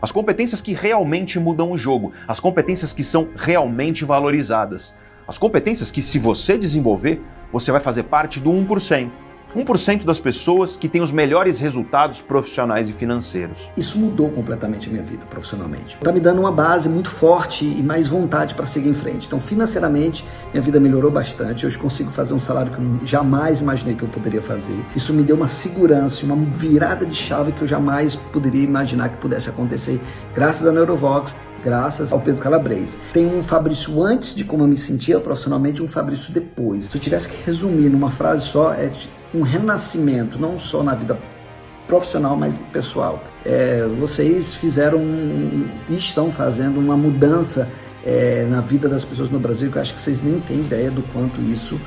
As competências que realmente mudam o jogo, as competências que são realmente valorizadas. As competências que, se você desenvolver, você vai fazer parte do 1%. 1% das pessoas que têm os melhores resultados profissionais e financeiros. Isso mudou completamente a minha vida profissionalmente. Está me dando uma base muito forte e mais vontade para seguir em frente. Então, financeiramente, minha vida melhorou bastante. Hoje consigo fazer um salário que eu jamais imaginei que eu poderia fazer. Isso me deu uma segurança, uma virada de chave que eu jamais poderia imaginar que pudesse acontecer, graças à Neurovox, graças ao Pedro Calabres. Tem um Fabrício antes de como eu me sentia profissionalmente, um Fabrício depois. Se eu tivesse que resumir numa frase só, é um renascimento, não só na vida profissional, mas pessoal. É, vocês fizeram e estão fazendo uma mudança é, na vida das pessoas no Brasil que eu acho que vocês nem têm ideia do quanto isso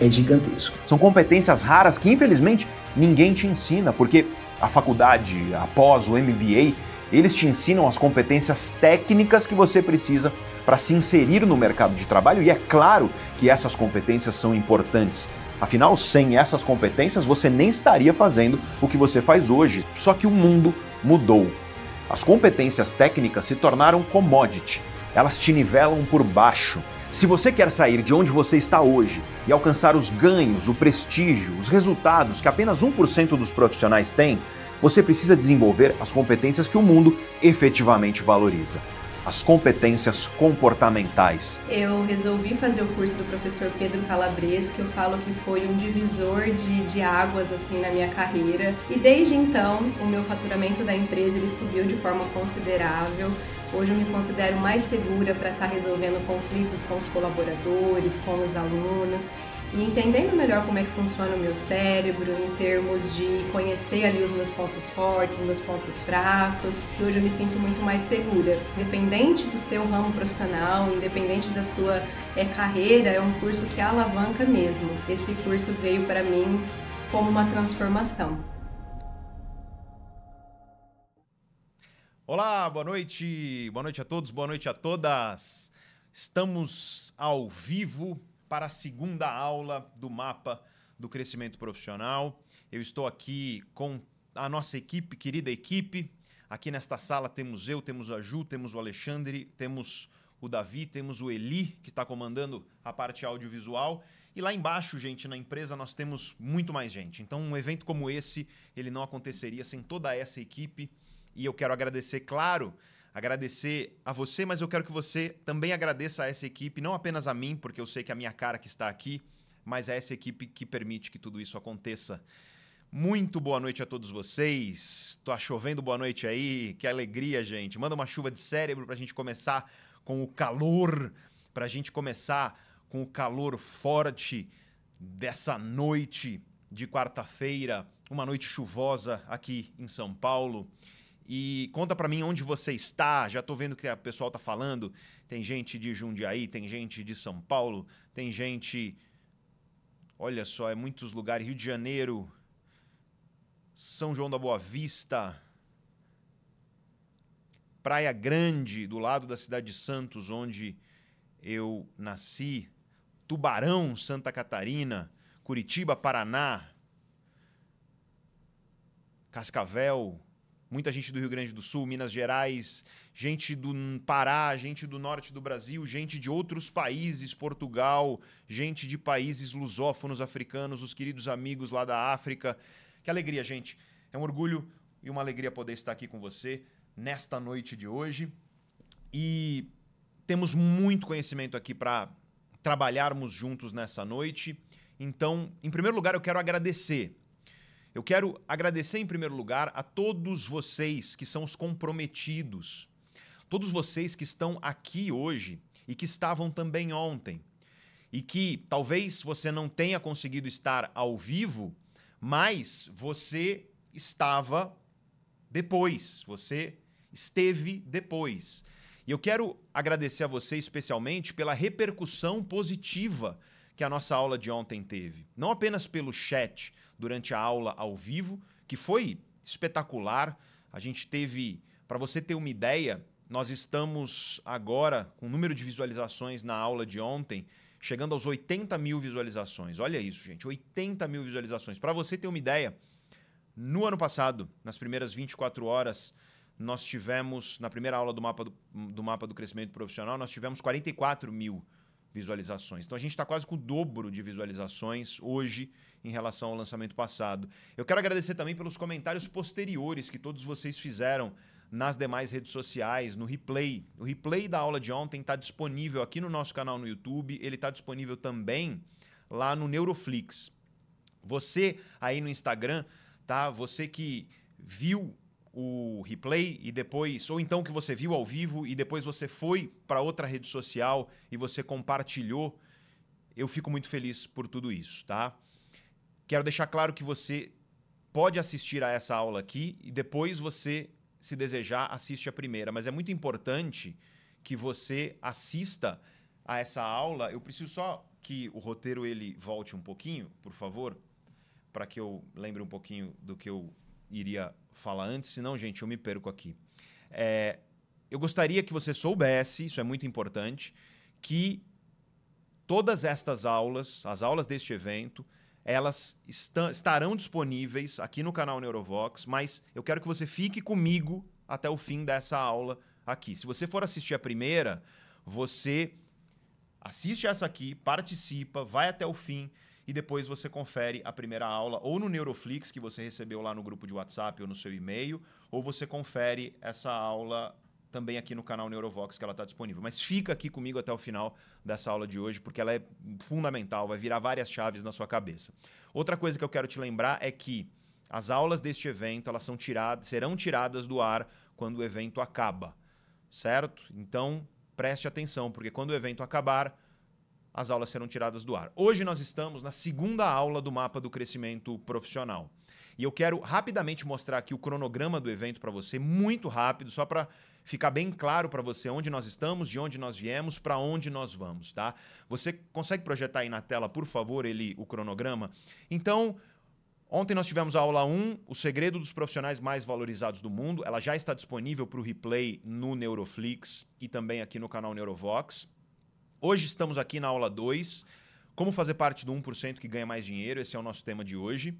é gigantesco. São competências raras que, infelizmente, ninguém te ensina, porque a faculdade, após o MBA, eles te ensinam as competências técnicas que você precisa para se inserir no mercado de trabalho e é claro que essas competências são importantes. Afinal, sem essas competências, você nem estaria fazendo o que você faz hoje. Só que o mundo mudou. As competências técnicas se tornaram commodity. Elas te nivelam por baixo. Se você quer sair de onde você está hoje e alcançar os ganhos, o prestígio, os resultados que apenas 1% dos profissionais têm, você precisa desenvolver as competências que o mundo efetivamente valoriza as competências comportamentais. Eu resolvi fazer o curso do professor Pedro Calabres, que eu falo que foi um divisor de, de águas assim na minha carreira. E desde então, o meu faturamento da empresa ele subiu de forma considerável. Hoje eu me considero mais segura para estar resolvendo conflitos com os colaboradores, com os alunos e entendendo melhor como é que funciona o meu cérebro em termos de conhecer ali os meus pontos fortes, meus pontos fracos. E hoje eu me sinto muito mais segura. Independente do seu ramo profissional, independente da sua é, carreira, é um curso que alavanca mesmo. Esse curso veio para mim como uma transformação. Olá, boa noite, boa noite a todos, boa noite a todas. Estamos ao vivo para a segunda aula do mapa do crescimento profissional. Eu estou aqui com a nossa equipe, querida equipe. Aqui nesta sala temos eu, temos a Ju, temos o Alexandre, temos o Davi, temos o Eli, que está comandando a parte audiovisual. E lá embaixo, gente, na empresa nós temos muito mais gente. Então, um evento como esse, ele não aconteceria sem toda essa equipe. E eu quero agradecer, claro, agradecer a você, mas eu quero que você também agradeça a essa equipe, não apenas a mim, porque eu sei que é a minha cara que está aqui, mas a essa equipe que permite que tudo isso aconteça. Muito boa noite a todos vocês. Tô chovendo boa noite aí. Que alegria, gente. Manda uma chuva de cérebro para a gente começar com o calor, para a gente começar com o calor forte dessa noite de quarta-feira, uma noite chuvosa aqui em São Paulo. E conta para mim onde você está. Já tô vendo que o pessoal tá falando. Tem gente de Jundiaí, tem gente de São Paulo, tem gente. Olha só, é muitos lugares. Rio de Janeiro, São João da Boa Vista, Praia Grande, do lado da cidade de Santos, onde eu nasci, Tubarão, Santa Catarina, Curitiba, Paraná, Cascavel, muita gente do Rio Grande do Sul, Minas Gerais, gente do Pará, gente do norte do Brasil, gente de outros países, Portugal, gente de países lusófonos africanos, os queridos amigos lá da África. Que alegria, gente. É um orgulho e uma alegria poder estar aqui com você nesta noite de hoje. E temos muito conhecimento aqui para trabalharmos juntos nessa noite. Então, em primeiro lugar, eu quero agradecer eu quero agradecer em primeiro lugar a todos vocês que são os comprometidos, todos vocês que estão aqui hoje e que estavam também ontem. E que talvez você não tenha conseguido estar ao vivo, mas você estava depois, você esteve depois. E eu quero agradecer a você especialmente pela repercussão positiva que a nossa aula de ontem teve. Não apenas pelo chat, durante a aula ao vivo, que foi espetacular. A gente teve, para você ter uma ideia, nós estamos agora com o número de visualizações na aula de ontem, chegando aos 80 mil visualizações. Olha isso, gente, 80 mil visualizações. Para você ter uma ideia, no ano passado, nas primeiras 24 horas nós tivemos, na primeira aula do mapa do, do mapa do crescimento profissional, nós tivemos 44 mil visualizações. Então a gente está quase com o dobro de visualizações hoje em relação ao lançamento passado. Eu quero agradecer também pelos comentários posteriores que todos vocês fizeram nas demais redes sociais, no replay. O replay da aula de ontem está disponível aqui no nosso canal no YouTube, ele está disponível também lá no Neuroflix. Você aí no Instagram, tá? Você que viu o replay e depois, ou então que você viu ao vivo e depois você foi para outra rede social e você compartilhou, eu fico muito feliz por tudo isso, tá? Quero deixar claro que você pode assistir a essa aula aqui e depois você, se desejar, assiste a primeira, mas é muito importante que você assista a essa aula. Eu preciso só que o roteiro ele volte um pouquinho, por favor, para que eu lembre um pouquinho do que eu iria falar antes, senão, gente, eu me perco aqui. É, eu gostaria que você soubesse, isso é muito importante, que todas estas aulas, as aulas deste evento, elas estarão disponíveis aqui no canal Neurovox, mas eu quero que você fique comigo até o fim dessa aula aqui. Se você for assistir a primeira, você assiste essa aqui, participa, vai até o fim e depois você confere a primeira aula ou no Neuroflix que você recebeu lá no grupo de WhatsApp ou no seu e-mail, ou você confere essa aula também aqui no canal Neurovox que ela está disponível. Mas fica aqui comigo até o final dessa aula de hoje, porque ela é fundamental, vai virar várias chaves na sua cabeça. Outra coisa que eu quero te lembrar é que as aulas deste evento elas são tiradas, serão tiradas do ar quando o evento acaba, certo? Então preste atenção, porque quando o evento acabar, as aulas serão tiradas do ar. Hoje nós estamos na segunda aula do mapa do crescimento profissional. E eu quero rapidamente mostrar aqui o cronograma do evento para você, muito rápido, só para ficar bem claro para você onde nós estamos, de onde nós viemos, para onde nós vamos, tá? Você consegue projetar aí na tela, por favor, ele o cronograma? Então, ontem nós tivemos a aula 1, o segredo dos profissionais mais valorizados do mundo. Ela já está disponível para o replay no Neuroflix e também aqui no canal Neurovox. Hoje estamos aqui na aula 2, como fazer parte do 1% que ganha mais dinheiro, esse é o nosso tema de hoje.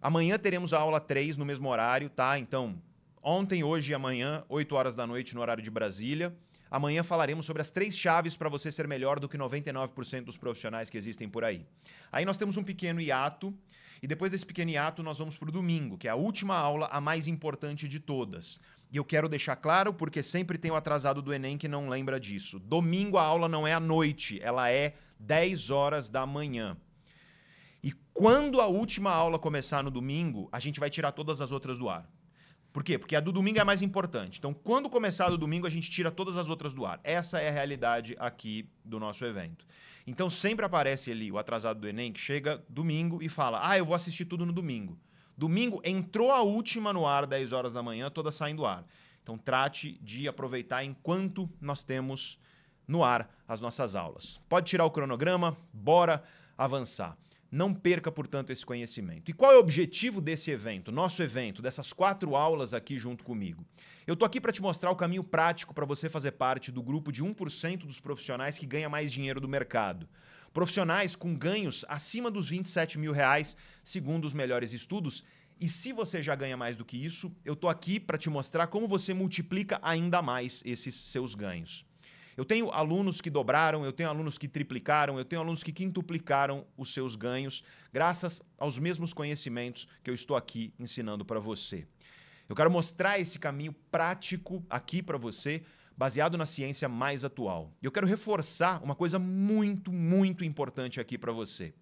Amanhã teremos a aula 3 no mesmo horário, tá? Então, ontem, hoje e amanhã, 8 horas da noite no horário de Brasília. Amanhã falaremos sobre as três chaves para você ser melhor do que 99% dos profissionais que existem por aí. Aí nós temos um pequeno hiato, e depois desse pequeno hiato nós vamos para o domingo, que é a última aula, a mais importante de todas. E eu quero deixar claro, porque sempre tem o atrasado do Enem que não lembra disso. Domingo a aula não é à noite, ela é 10 horas da manhã. E quando a última aula começar no domingo, a gente vai tirar todas as outras do ar. Por quê? Porque a do domingo é mais importante. Então, quando começar do domingo, a gente tira todas as outras do ar. Essa é a realidade aqui do nosso evento. Então, sempre aparece ali o atrasado do Enem que chega domingo e fala: Ah, eu vou assistir tudo no domingo. Domingo entrou a última no ar, 10 horas da manhã, toda saindo do ar. Então trate de aproveitar enquanto nós temos no ar as nossas aulas. Pode tirar o cronograma, bora avançar. Não perca, portanto, esse conhecimento. E qual é o objetivo desse evento, nosso evento, dessas quatro aulas aqui junto comigo? Eu tô aqui para te mostrar o caminho prático para você fazer parte do grupo de 1% dos profissionais que ganha mais dinheiro do mercado. Profissionais com ganhos acima dos 27 mil reais, segundo os melhores estudos. E se você já ganha mais do que isso, eu tô aqui para te mostrar como você multiplica ainda mais esses seus ganhos. Eu tenho alunos que dobraram, eu tenho alunos que triplicaram, eu tenho alunos que quintuplicaram os seus ganhos, graças aos mesmos conhecimentos que eu estou aqui ensinando para você. Eu quero mostrar esse caminho prático aqui para você baseado na ciência mais atual. E eu quero reforçar uma coisa muito, muito importante aqui para você.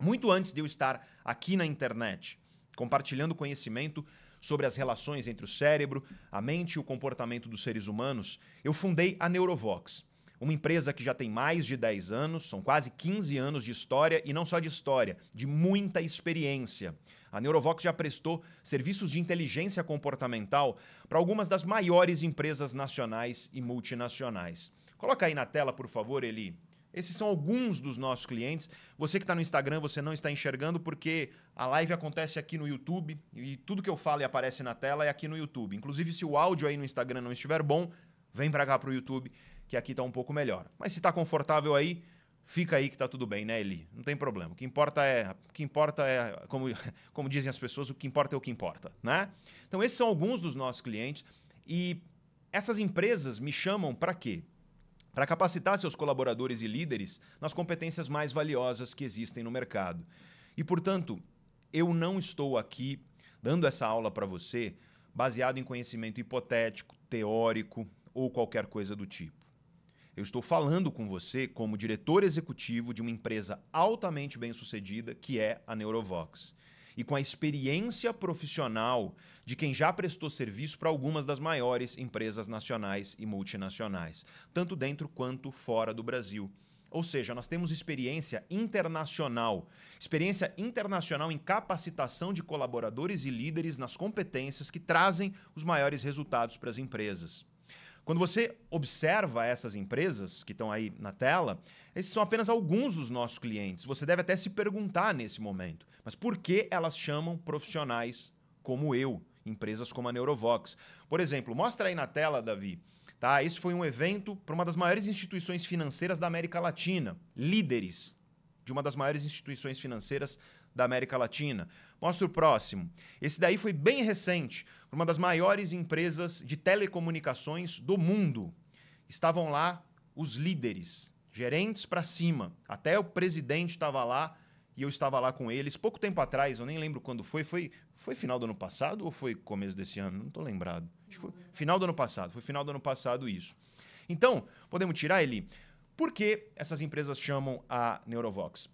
Muito antes de eu estar aqui na internet, compartilhando conhecimento sobre as relações entre o cérebro, a mente e o comportamento dos seres humanos, eu fundei a Neurovox, uma empresa que já tem mais de 10 anos, são quase 15 anos de história e não só de história, de muita experiência. A Neurovox já prestou serviços de inteligência comportamental para algumas das maiores empresas nacionais e multinacionais. Coloca aí na tela, por favor, Eli. Esses são alguns dos nossos clientes. Você que está no Instagram, você não está enxergando porque a live acontece aqui no YouTube e tudo que eu falo e aparece na tela é aqui no YouTube. Inclusive, se o áudio aí no Instagram não estiver bom, vem para cá para o YouTube, que aqui está um pouco melhor. Mas se está confortável aí, fica aí que tá tudo bem, né, Eli? Não tem problema. O que importa é, o que importa é, como, como dizem as pessoas, o que importa é o que importa, né? Então esses são alguns dos nossos clientes. E essas empresas me chamam para quê? Para capacitar seus colaboradores e líderes nas competências mais valiosas que existem no mercado. E, portanto, eu não estou aqui dando essa aula para você baseado em conhecimento hipotético, teórico ou qualquer coisa do tipo. Eu estou falando com você como diretor executivo de uma empresa altamente bem-sucedida, que é a Neurovox. E com a experiência profissional de quem já prestou serviço para algumas das maiores empresas nacionais e multinacionais, tanto dentro quanto fora do Brasil. Ou seja, nós temos experiência internacional, experiência internacional em capacitação de colaboradores e líderes nas competências que trazem os maiores resultados para as empresas. Quando você observa essas empresas que estão aí na tela, esses são apenas alguns dos nossos clientes. Você deve até se perguntar nesse momento, mas por que elas chamam profissionais como eu, empresas como a Neurovox? Por exemplo, mostra aí na tela, Davi. Tá? Esse foi um evento para uma das maiores instituições financeiras da América Latina, líderes de uma das maiores instituições financeiras da América Latina. Mostra o próximo. Esse daí foi bem recente, uma das maiores empresas de telecomunicações do mundo. Estavam lá os líderes, gerentes para cima. Até o presidente estava lá e eu estava lá com eles pouco tempo atrás, eu nem lembro quando foi. Foi, foi final do ano passado ou foi começo desse ano? Não estou lembrado. Acho que foi final do ano passado. Foi final do ano passado isso. Então, podemos tirar ele. Por que essas empresas chamam a Neurovox?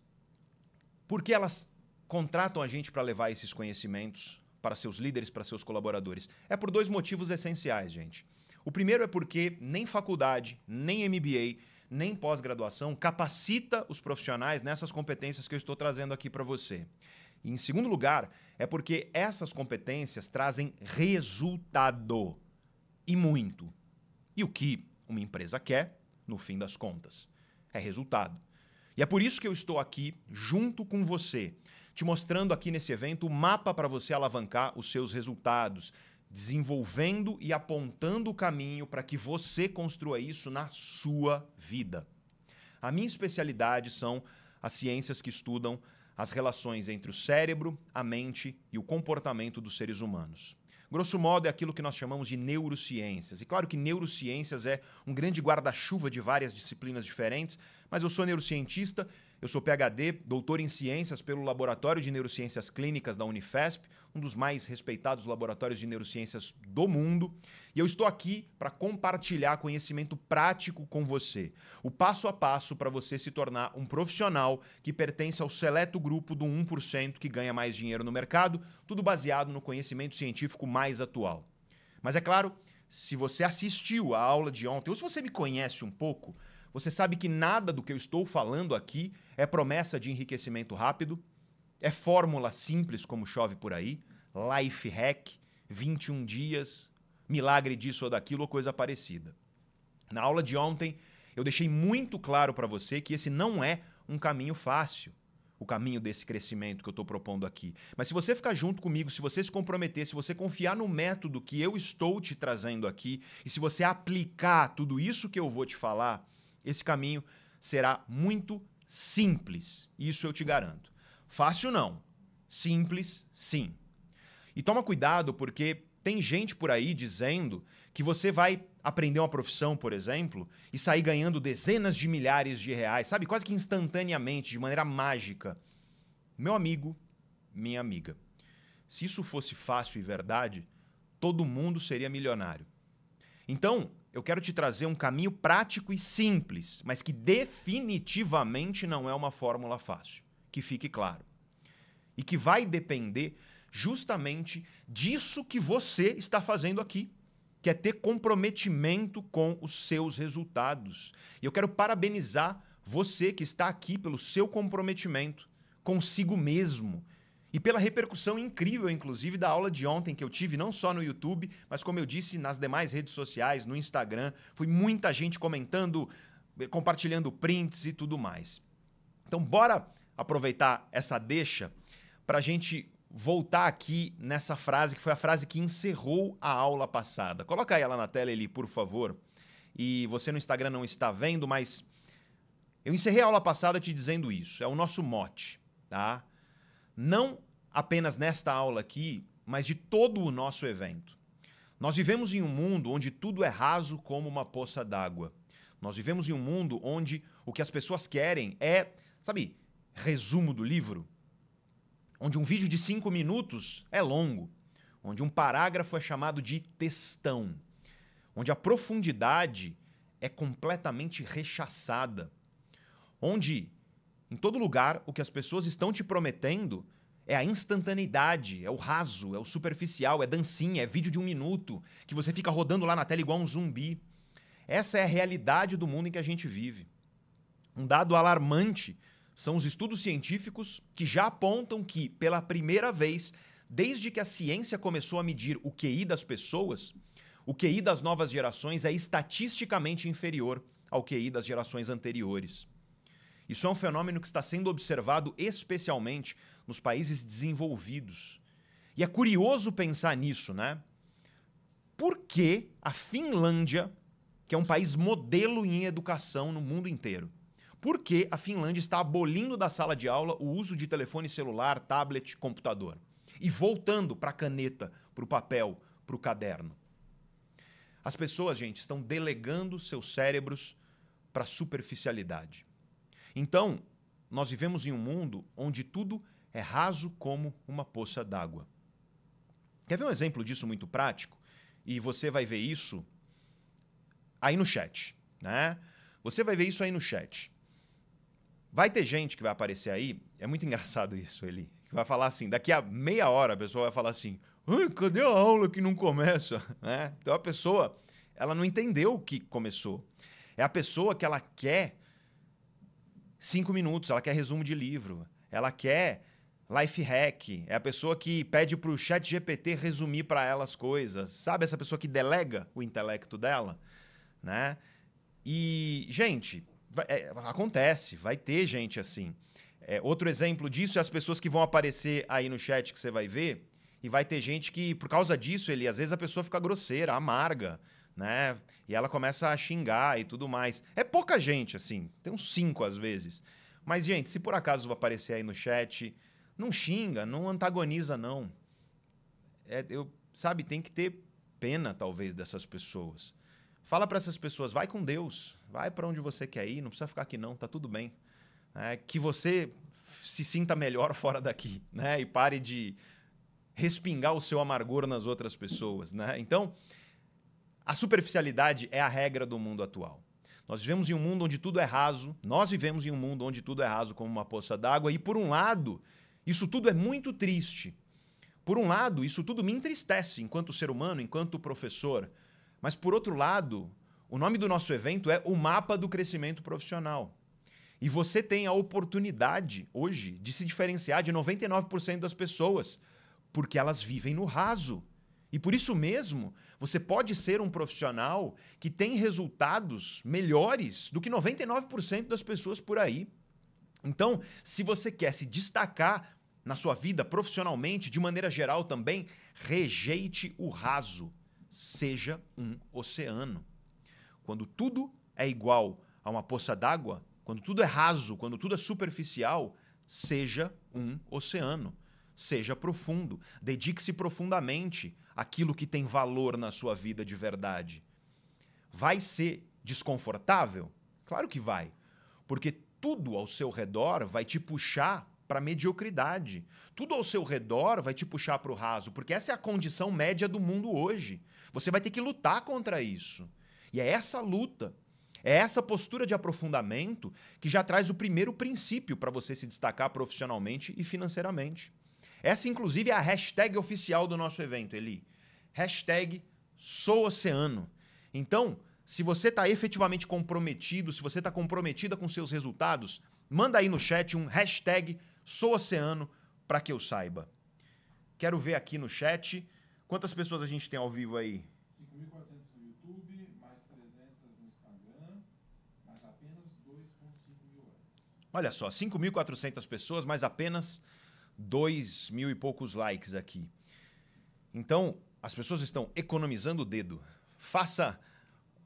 Porque elas contratam a gente para levar esses conhecimentos para seus líderes, para seus colaboradores? É por dois motivos essenciais, gente. O primeiro é porque nem faculdade, nem MBA, nem pós-graduação capacita os profissionais nessas competências que eu estou trazendo aqui para você. E em segundo lugar, é porque essas competências trazem resultado e muito. E o que uma empresa quer, no fim das contas, é resultado. E é por isso que eu estou aqui junto com você, te mostrando aqui nesse evento o mapa para você alavancar os seus resultados, desenvolvendo e apontando o caminho para que você construa isso na sua vida. A minha especialidade são as ciências que estudam as relações entre o cérebro, a mente e o comportamento dos seres humanos. Grosso modo, é aquilo que nós chamamos de neurociências. E claro que neurociências é um grande guarda-chuva de várias disciplinas diferentes, mas eu sou neurocientista eu sou PhD, doutor em ciências pelo Laboratório de Neurociências Clínicas da Unifesp, um dos mais respeitados laboratórios de neurociências do mundo, e eu estou aqui para compartilhar conhecimento prático com você. O passo a passo para você se tornar um profissional que pertence ao seleto grupo do 1% que ganha mais dinheiro no mercado, tudo baseado no conhecimento científico mais atual. Mas é claro, se você assistiu a aula de ontem, ou se você me conhece um pouco, você sabe que nada do que eu estou falando aqui é promessa de enriquecimento rápido, é fórmula simples como chove por aí, life hack, 21 dias, milagre disso ou daquilo ou coisa parecida. Na aula de ontem, eu deixei muito claro para você que esse não é um caminho fácil, o caminho desse crescimento que eu estou propondo aqui. Mas se você ficar junto comigo, se você se comprometer, se você confiar no método que eu estou te trazendo aqui, e se você aplicar tudo isso que eu vou te falar, esse caminho será muito simples, isso eu te garanto. Fácil não, simples sim. E toma cuidado porque tem gente por aí dizendo que você vai aprender uma profissão, por exemplo, e sair ganhando dezenas de milhares de reais, sabe, quase que instantaneamente, de maneira mágica. Meu amigo, minha amiga, se isso fosse fácil e verdade, todo mundo seria milionário. Então, eu quero te trazer um caminho prático e simples, mas que definitivamente não é uma fórmula fácil. Que fique claro. E que vai depender justamente disso que você está fazendo aqui, que é ter comprometimento com os seus resultados. E eu quero parabenizar você que está aqui pelo seu comprometimento consigo mesmo e pela repercussão incrível, inclusive, da aula de ontem que eu tive, não só no YouTube, mas como eu disse, nas demais redes sociais, no Instagram. Foi muita gente comentando, eh, compartilhando prints e tudo mais. Então, bora aproveitar essa deixa para a gente voltar aqui nessa frase, que foi a frase que encerrou a aula passada. Coloca ela na tela, Eli, por favor. E você no Instagram não está vendo, mas eu encerrei a aula passada te dizendo isso. É o nosso mote, tá? Não apenas nesta aula aqui, mas de todo o nosso evento. Nós vivemos em um mundo onde tudo é raso como uma poça d'água. Nós vivemos em um mundo onde o que as pessoas querem é, sabe, resumo do livro. Onde um vídeo de cinco minutos é longo. Onde um parágrafo é chamado de textão. Onde a profundidade é completamente rechaçada. Onde, em todo lugar, o que as pessoas estão te prometendo é a instantaneidade, é o raso, é o superficial, é dancinha, é vídeo de um minuto, que você fica rodando lá na tela igual um zumbi. Essa é a realidade do mundo em que a gente vive. Um dado alarmante são os estudos científicos que já apontam que, pela primeira vez, desde que a ciência começou a medir o QI das pessoas, o QI das novas gerações é estatisticamente inferior ao QI das gerações anteriores. Isso é um fenômeno que está sendo observado especialmente nos países desenvolvidos. E é curioso pensar nisso, né? Por que a Finlândia, que é um país modelo em educação no mundo inteiro, por que a Finlândia está abolindo da sala de aula o uso de telefone celular, tablet, computador? E voltando para a caneta, para o papel, para o caderno. As pessoas, gente, estão delegando seus cérebros para superficialidade. Então, nós vivemos em um mundo onde tudo é raso como uma poça d'água. Quer ver um exemplo disso muito prático? E você vai ver isso aí no chat, né? Você vai ver isso aí no chat. Vai ter gente que vai aparecer aí, é muito engraçado isso, Eli, que vai falar assim, daqui a meia hora a pessoa vai falar assim, cadê a aula que não começa? Né? Então a pessoa, ela não entendeu o que começou. É a pessoa que ela quer cinco minutos, ela quer resumo de livro, ela quer life hack, é a pessoa que pede para o chat GPT resumir para ela as coisas, sabe essa pessoa que delega o intelecto dela, né? E, gente, vai, é, acontece, vai ter gente assim. É, outro exemplo disso é as pessoas que vão aparecer aí no chat que você vai ver, e vai ter gente que, por causa disso, ele, às vezes a pessoa fica grosseira, amarga, né? E ela começa a xingar e tudo mais. É pouca gente, assim, tem uns cinco às vezes. Mas, gente, se por acaso aparecer aí no chat, não xinga, não antagoniza, não. É, eu, sabe, tem que ter pena, talvez, dessas pessoas. Fala para essas pessoas, vai com Deus, vai para onde você quer ir, não precisa ficar aqui não, tá tudo bem. É, que você se sinta melhor fora daqui, né? E pare de respingar o seu amargor nas outras pessoas, né? Então, a superficialidade é a regra do mundo atual. Nós vivemos em um mundo onde tudo é raso, nós vivemos em um mundo onde tudo é raso como uma poça d'água, e por um lado, isso tudo é muito triste. Por um lado, isso tudo me entristece enquanto ser humano, enquanto professor. Mas por outro lado, o nome do nosso evento é o Mapa do Crescimento Profissional. E você tem a oportunidade hoje de se diferenciar de 99% das pessoas, porque elas vivem no raso. E por isso mesmo, você pode ser um profissional que tem resultados melhores do que 99% das pessoas por aí. Então, se você quer se destacar na sua vida profissionalmente, de maneira geral também, rejeite o raso. Seja um oceano. Quando tudo é igual a uma poça d'água, quando tudo é raso, quando tudo é superficial, seja um oceano. Seja profundo. Dedique-se profundamente àquilo que tem valor na sua vida de verdade. Vai ser desconfortável? Claro que vai. Porque tudo ao seu redor vai te puxar para a mediocridade. Tudo ao seu redor vai te puxar para o raso, porque essa é a condição média do mundo hoje. Você vai ter que lutar contra isso. E é essa luta, é essa postura de aprofundamento que já traz o primeiro princípio para você se destacar profissionalmente e financeiramente. Essa, inclusive, é a hashtag oficial do nosso evento, Eli. Hashtag SouOceano. Então, se você está efetivamente comprometido, se você está comprometida com seus resultados, manda aí no chat um hashtag SouOceano para que eu saiba. Quero ver aqui no chat quantas pessoas a gente tem ao vivo aí. 5.400 no YouTube, mais 300 no Instagram, mais apenas 2,5 mil likes. Olha só, 5.400 pessoas, mais apenas 2 mil e poucos likes aqui. Então, as pessoas estão economizando o dedo. Faça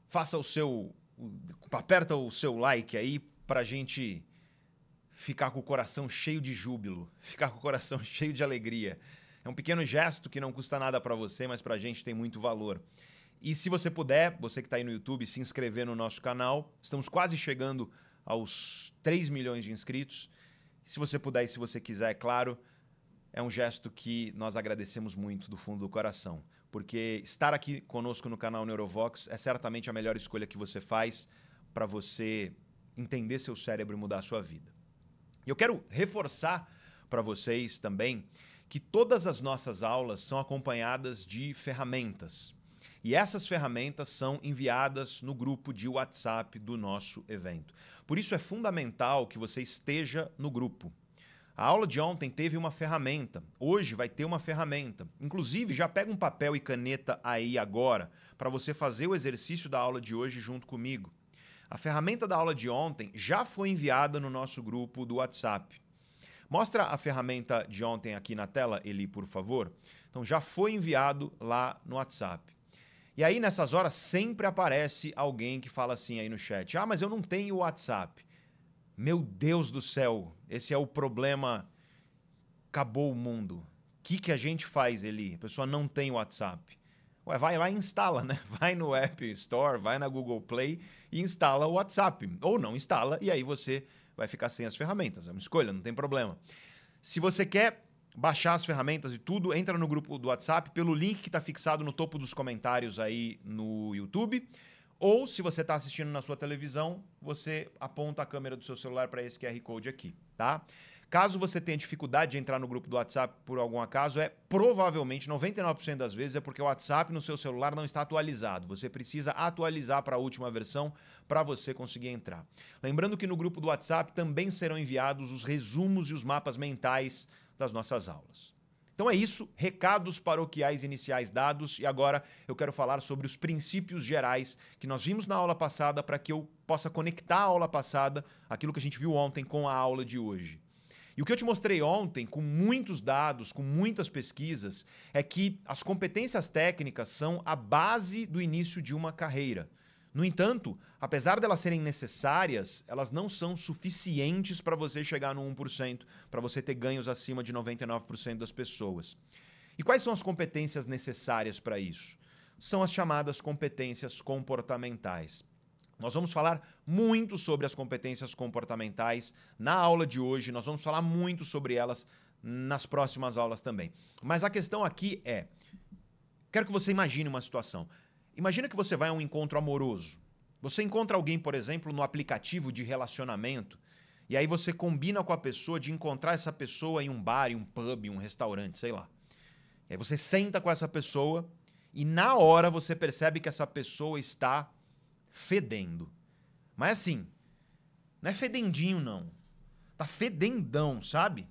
faça o seu. Aperta o seu like aí pra gente ficar com o coração cheio de júbilo, ficar com o coração cheio de alegria. É um pequeno gesto que não custa nada para você, mas para a gente tem muito valor. E se você puder, você que está aí no YouTube, se inscrever no nosso canal. Estamos quase chegando aos 3 milhões de inscritos. Se você puder e se você quiser, é claro, é um gesto que nós agradecemos muito do fundo do coração. Porque estar aqui conosco no canal Neurovox é certamente a melhor escolha que você faz para você entender seu cérebro e mudar a sua vida. E eu quero reforçar para vocês também que todas as nossas aulas são acompanhadas de ferramentas. E essas ferramentas são enviadas no grupo de WhatsApp do nosso evento. Por isso é fundamental que você esteja no grupo. A aula de ontem teve uma ferramenta, hoje vai ter uma ferramenta. Inclusive, já pega um papel e caneta aí agora para você fazer o exercício da aula de hoje junto comigo. A ferramenta da aula de ontem já foi enviada no nosso grupo do WhatsApp. Mostra a ferramenta de ontem aqui na tela, Eli, por favor. Então já foi enviado lá no WhatsApp. E aí, nessas horas, sempre aparece alguém que fala assim aí no chat: Ah, mas eu não tenho WhatsApp. Meu Deus do céu, esse é o problema. Acabou o mundo. O que, que a gente faz, Eli? A pessoa não tem WhatsApp. Ué, vai lá e instala, né? Vai no App Store, vai na Google Play e instala o WhatsApp. Ou não instala, e aí você vai ficar sem as ferramentas. É uma escolha, não tem problema. Se você quer baixar as ferramentas e tudo, entra no grupo do WhatsApp pelo link que está fixado no topo dos comentários aí no YouTube. Ou, se você está assistindo na sua televisão, você aponta a câmera do seu celular para esse QR Code aqui, tá? Caso você tenha dificuldade de entrar no grupo do WhatsApp por algum acaso, é provavelmente 99% das vezes é porque o WhatsApp no seu celular não está atualizado. Você precisa atualizar para a última versão para você conseguir entrar. Lembrando que no grupo do WhatsApp também serão enviados os resumos e os mapas mentais das nossas aulas. Então é isso, recados paroquiais iniciais dados e agora eu quero falar sobre os princípios gerais que nós vimos na aula passada para que eu possa conectar a aula passada, aquilo que a gente viu ontem com a aula de hoje. E o que eu te mostrei ontem, com muitos dados, com muitas pesquisas, é que as competências técnicas são a base do início de uma carreira. No entanto, apesar delas serem necessárias, elas não são suficientes para você chegar no 1%, para você ter ganhos acima de 99% das pessoas. E quais são as competências necessárias para isso? São as chamadas competências comportamentais. Nós vamos falar muito sobre as competências comportamentais na aula de hoje, nós vamos falar muito sobre elas nas próximas aulas também. Mas a questão aqui é: quero que você imagine uma situação. Imagina que você vai a um encontro amoroso. Você encontra alguém, por exemplo, no aplicativo de relacionamento, e aí você combina com a pessoa de encontrar essa pessoa em um bar, em um pub, em um restaurante, sei lá. E aí você senta com essa pessoa e na hora você percebe que essa pessoa está fedendo. Mas assim, não é fedendinho não. Tá fedendão, sabe?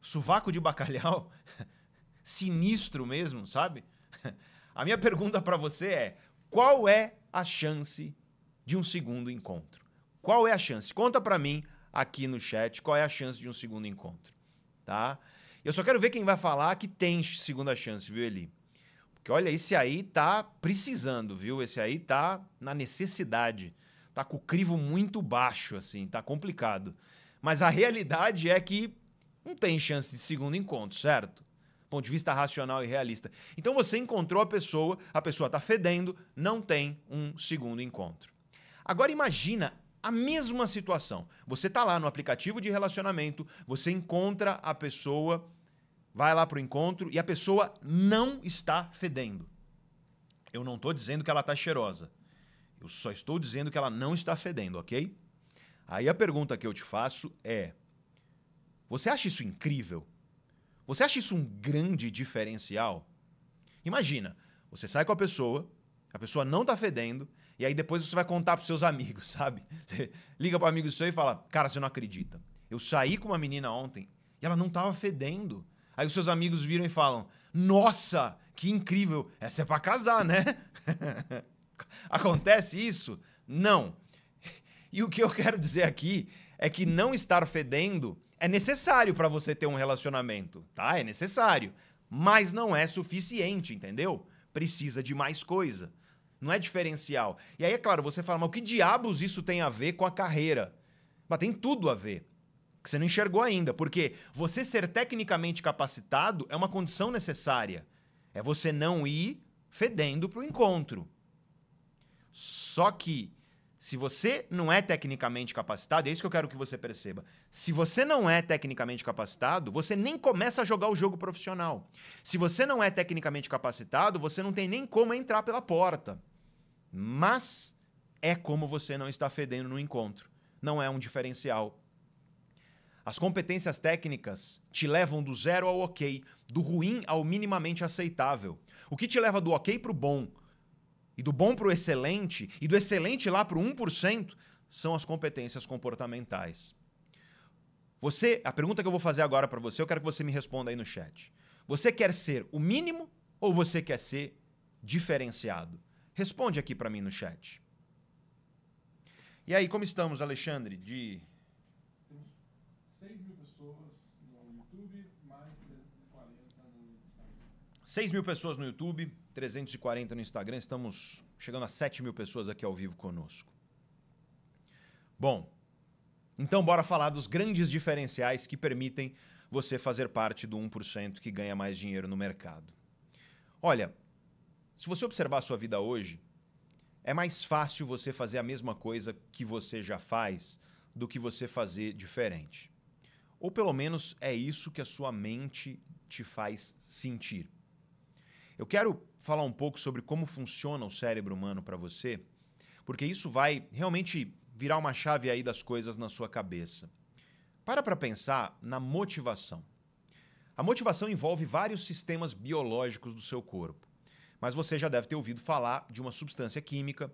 Sovaco de bacalhau, sinistro mesmo, sabe? A minha pergunta para você é: qual é a chance de um segundo encontro? Qual é a chance? Conta para mim aqui no chat qual é a chance de um segundo encontro, tá? Eu só quero ver quem vai falar que tem segunda chance, viu, Eli? Porque olha, esse aí tá precisando, viu? Esse aí tá na necessidade. Tá com o crivo muito baixo, assim, tá complicado. Mas a realidade é que não tem chance de segundo encontro, certo? Ponto de vista racional e realista. Então você encontrou a pessoa, a pessoa está fedendo, não tem um segundo encontro. Agora imagina a mesma situação. Você está lá no aplicativo de relacionamento, você encontra a pessoa, vai lá para o encontro e a pessoa não está fedendo. Eu não estou dizendo que ela está cheirosa. Eu só estou dizendo que ela não está fedendo, ok? Aí a pergunta que eu te faço é: você acha isso incrível? Você acha isso um grande diferencial? Imagina, você sai com a pessoa, a pessoa não tá fedendo, e aí depois você vai contar pros seus amigos, sabe? Você liga pro amigo seu e fala: Cara, você não acredita. Eu saí com uma menina ontem e ela não tava fedendo. Aí os seus amigos viram e falam: Nossa, que incrível! Essa é pra casar, né? Acontece isso? Não. E o que eu quero dizer aqui é que não estar fedendo é necessário para você ter um relacionamento, tá? É necessário, mas não é suficiente, entendeu? Precisa de mais coisa. Não é diferencial. E aí, é claro, você fala, mas o que diabos isso tem a ver com a carreira? Mas tem tudo a ver. que você não enxergou ainda. Porque você ser tecnicamente capacitado é uma condição necessária. É você não ir fedendo para o encontro. Só que se você não é tecnicamente capacitado, é isso que eu quero que você perceba. Se você não é tecnicamente capacitado, você nem começa a jogar o jogo profissional. Se você não é tecnicamente capacitado, você não tem nem como entrar pela porta. Mas é como você não está fedendo no encontro. Não é um diferencial. As competências técnicas te levam do zero ao ok, do ruim ao minimamente aceitável. O que te leva do ok para o bom, e do bom para o excelente, e do excelente lá para o 1%, são as competências comportamentais. Você, a pergunta que eu vou fazer agora para você, eu quero que você me responda aí no chat. Você quer ser o mínimo ou você quer ser diferenciado? Responde aqui para mim no chat. E aí, como estamos, Alexandre? De 6 mil pessoas no YouTube, 340 no Instagram, estamos chegando a 7 mil pessoas aqui ao vivo conosco. Bom, então bora falar dos grandes diferenciais que permitem você fazer parte do 1% que ganha mais dinheiro no mercado. Olha, se você observar a sua vida hoje, é mais fácil você fazer a mesma coisa que você já faz do que você fazer diferente. Ou pelo menos é isso que a sua mente te faz sentir. Eu quero falar um pouco sobre como funciona o cérebro humano para você, porque isso vai realmente virar uma chave aí das coisas na sua cabeça. Para para pensar na motivação. A motivação envolve vários sistemas biológicos do seu corpo. Mas você já deve ter ouvido falar de uma substância química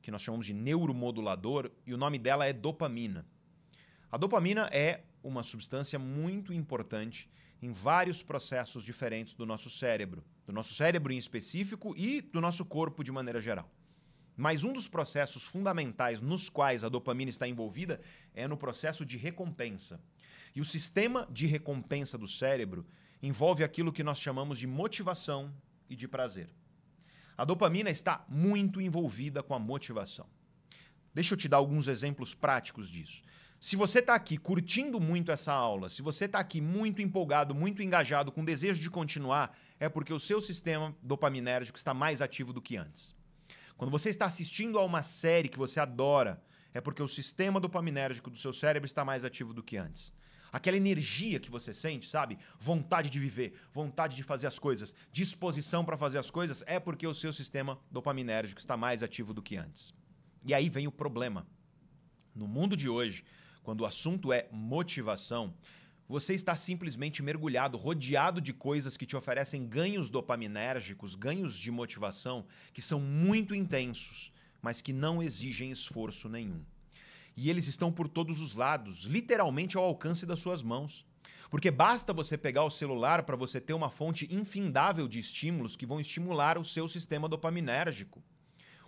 que nós chamamos de neuromodulador e o nome dela é dopamina. A dopamina é uma substância muito importante em vários processos diferentes do nosso cérebro, do nosso cérebro em específico e do nosso corpo de maneira geral. Mas um dos processos fundamentais nos quais a dopamina está envolvida é no processo de recompensa. E o sistema de recompensa do cérebro envolve aquilo que nós chamamos de motivação e de prazer. A dopamina está muito envolvida com a motivação. Deixa eu te dar alguns exemplos práticos disso. Se você está aqui curtindo muito essa aula, se você está aqui muito empolgado, muito engajado, com desejo de continuar, é porque o seu sistema dopaminérgico está mais ativo do que antes. Quando você está assistindo a uma série que você adora, é porque o sistema dopaminérgico do seu cérebro está mais ativo do que antes. Aquela energia que você sente, sabe? Vontade de viver, vontade de fazer as coisas, disposição para fazer as coisas, é porque o seu sistema dopaminérgico está mais ativo do que antes. E aí vem o problema. No mundo de hoje, quando o assunto é motivação, você está simplesmente mergulhado, rodeado de coisas que te oferecem ganhos dopaminérgicos, ganhos de motivação, que são muito intensos, mas que não exigem esforço nenhum. E eles estão por todos os lados, literalmente ao alcance das suas mãos. Porque basta você pegar o celular para você ter uma fonte infindável de estímulos que vão estimular o seu sistema dopaminérgico.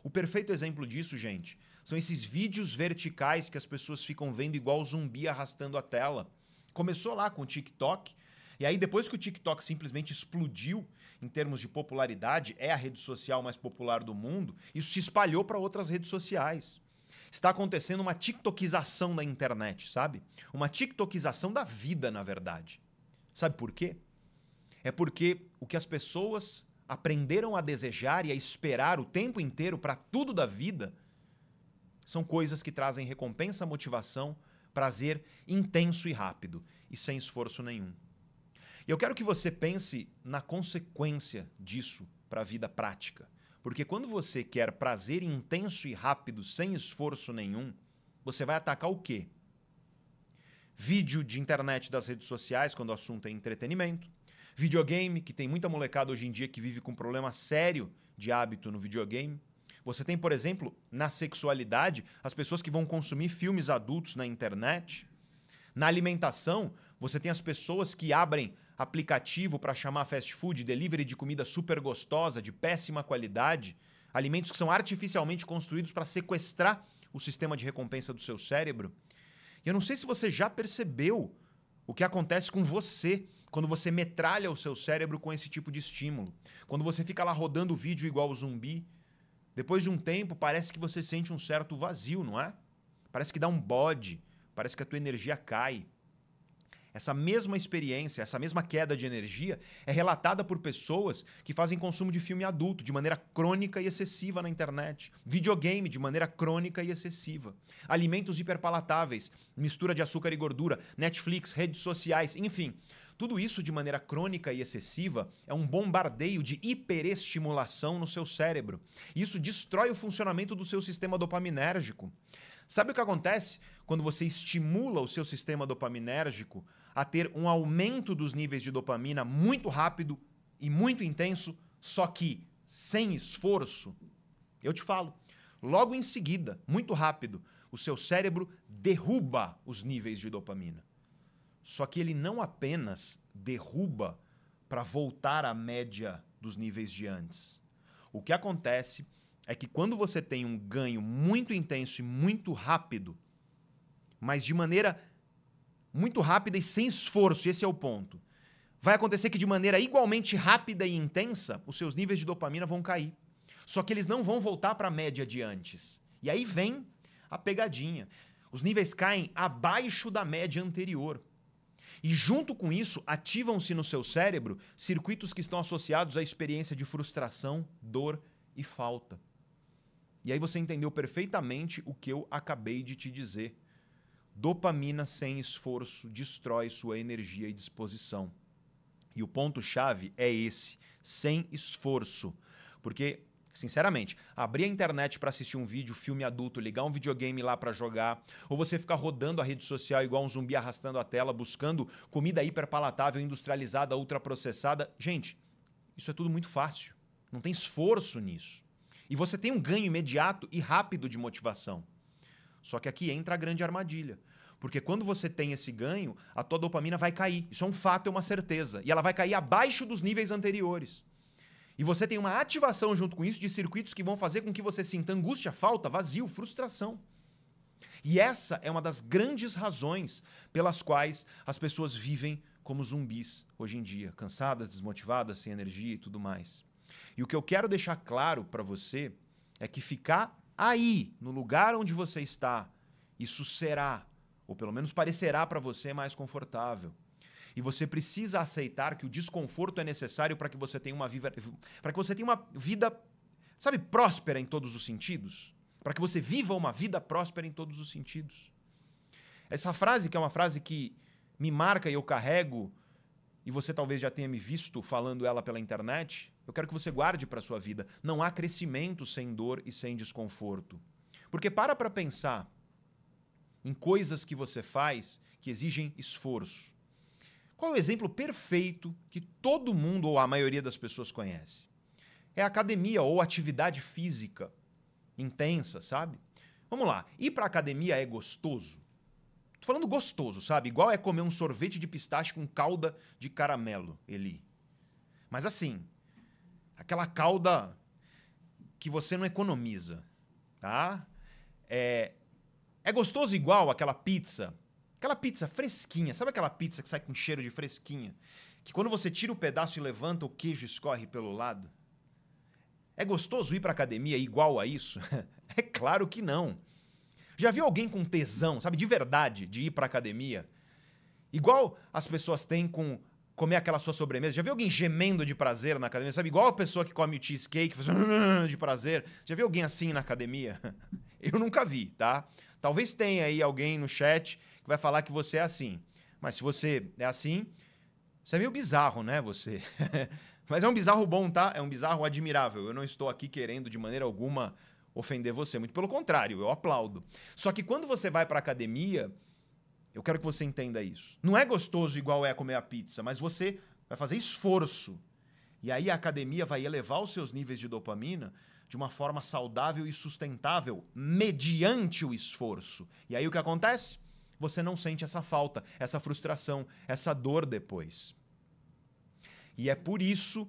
O perfeito exemplo disso, gente, são esses vídeos verticais que as pessoas ficam vendo igual zumbi arrastando a tela. Começou lá com o TikTok, e aí depois que o TikTok simplesmente explodiu em termos de popularidade, é a rede social mais popular do mundo, isso se espalhou para outras redes sociais. Está acontecendo uma tiktokização da internet, sabe? Uma tiktokização da vida, na verdade. Sabe por quê? É porque o que as pessoas aprenderam a desejar e a esperar o tempo inteiro para tudo da vida são coisas que trazem recompensa, motivação, prazer intenso e rápido e sem esforço nenhum. E eu quero que você pense na consequência disso para a vida prática. Porque quando você quer prazer intenso e rápido sem esforço nenhum, você vai atacar o quê? Vídeo de internet das redes sociais, quando o assunto é entretenimento. Videogame, que tem muita molecada hoje em dia que vive com um problema sério de hábito no videogame. Você tem, por exemplo, na sexualidade, as pessoas que vão consumir filmes adultos na internet. Na alimentação, você tem as pessoas que abrem aplicativo para chamar fast food, delivery de comida super gostosa, de péssima qualidade, alimentos que são artificialmente construídos para sequestrar o sistema de recompensa do seu cérebro. E eu não sei se você já percebeu o que acontece com você quando você metralha o seu cérebro com esse tipo de estímulo. Quando você fica lá rodando o vídeo igual zumbi, depois de um tempo, parece que você sente um certo vazio, não é? Parece que dá um bode, parece que a tua energia cai. essa mesma experiência, essa mesma queda de energia é relatada por pessoas que fazem consumo de filme adulto de maneira crônica e excessiva na internet, videogame de maneira crônica e excessiva, alimentos hiperpalatáveis, mistura de açúcar e gordura, Netflix, redes sociais, enfim. Tudo isso de maneira crônica e excessiva é um bombardeio de hiperestimulação no seu cérebro. Isso destrói o funcionamento do seu sistema dopaminérgico. Sabe o que acontece quando você estimula o seu sistema dopaminérgico a ter um aumento dos níveis de dopamina muito rápido e muito intenso, só que sem esforço? Eu te falo. Logo em seguida, muito rápido, o seu cérebro derruba os níveis de dopamina. Só que ele não apenas derruba para voltar à média dos níveis de antes. O que acontece é que quando você tem um ganho muito intenso e muito rápido, mas de maneira muito rápida e sem esforço, esse é o ponto. Vai acontecer que de maneira igualmente rápida e intensa, os seus níveis de dopamina vão cair. Só que eles não vão voltar para a média de antes. E aí vem a pegadinha. Os níveis caem abaixo da média anterior. E junto com isso, ativam-se no seu cérebro circuitos que estão associados à experiência de frustração, dor e falta. E aí você entendeu perfeitamente o que eu acabei de te dizer. Dopamina sem esforço destrói sua energia e disposição. E o ponto-chave é esse: sem esforço. Porque, sinceramente, abrir a internet para assistir um vídeo, filme adulto, ligar um videogame lá para jogar, ou você ficar rodando a rede social igual um zumbi arrastando a tela, buscando comida hiperpalatável, industrializada, ultraprocessada. Gente, isso é tudo muito fácil. Não tem esforço nisso. E você tem um ganho imediato e rápido de motivação. Só que aqui entra a grande armadilha. Porque quando você tem esse ganho, a tua dopamina vai cair. Isso é um fato, é uma certeza. E ela vai cair abaixo dos níveis anteriores. E você tem uma ativação junto com isso de circuitos que vão fazer com que você sinta angústia, falta, vazio, frustração. E essa é uma das grandes razões pelas quais as pessoas vivem como zumbis hoje em dia, cansadas, desmotivadas, sem energia e tudo mais. E o que eu quero deixar claro para você é que ficar aí, no lugar onde você está, isso será, ou pelo menos parecerá para você mais confortável. E você precisa aceitar que o desconforto é necessário para que você tenha uma vida, para que você tenha uma vida, sabe, próspera em todos os sentidos, para que você viva uma vida próspera em todos os sentidos. Essa frase que é uma frase que me marca e eu carrego, e você talvez já tenha me visto falando ela pela internet, eu quero que você guarde para sua vida. Não há crescimento sem dor e sem desconforto. Porque para para pensar em coisas que você faz que exigem esforço. Qual é o exemplo perfeito que todo mundo ou a maioria das pessoas conhece? É academia ou atividade física intensa, sabe? Vamos lá. Ir para academia é gostoso? Tô falando gostoso, sabe? Igual é comer um sorvete de pistache com calda de caramelo, Eli. Mas assim, aquela calda que você não economiza, tá? É, é gostoso igual aquela pizza, aquela pizza fresquinha, sabe aquela pizza que sai com cheiro de fresquinha? Que quando você tira o pedaço e levanta, o queijo escorre pelo lado? É gostoso ir para academia igual a isso? é claro que não. Já viu alguém com tesão, sabe, de verdade, de ir para academia? Igual as pessoas têm com comer aquela sua sobremesa. Já viu alguém gemendo de prazer na academia? Sabe, igual a pessoa que come o cheesecake, faz de prazer. Já viu alguém assim na academia? Eu nunca vi, tá? Talvez tenha aí alguém no chat que vai falar que você é assim. Mas se você é assim, você é meio bizarro, né, você? Mas é um bizarro bom, tá? É um bizarro admirável. Eu não estou aqui querendo de maneira alguma ofender você, muito pelo contrário, eu aplaudo. Só que quando você vai para academia, eu quero que você entenda isso. Não é gostoso igual é comer a pizza, mas você vai fazer esforço. E aí a academia vai elevar os seus níveis de dopamina de uma forma saudável e sustentável, mediante o esforço. E aí o que acontece? Você não sente essa falta, essa frustração, essa dor depois. E é por isso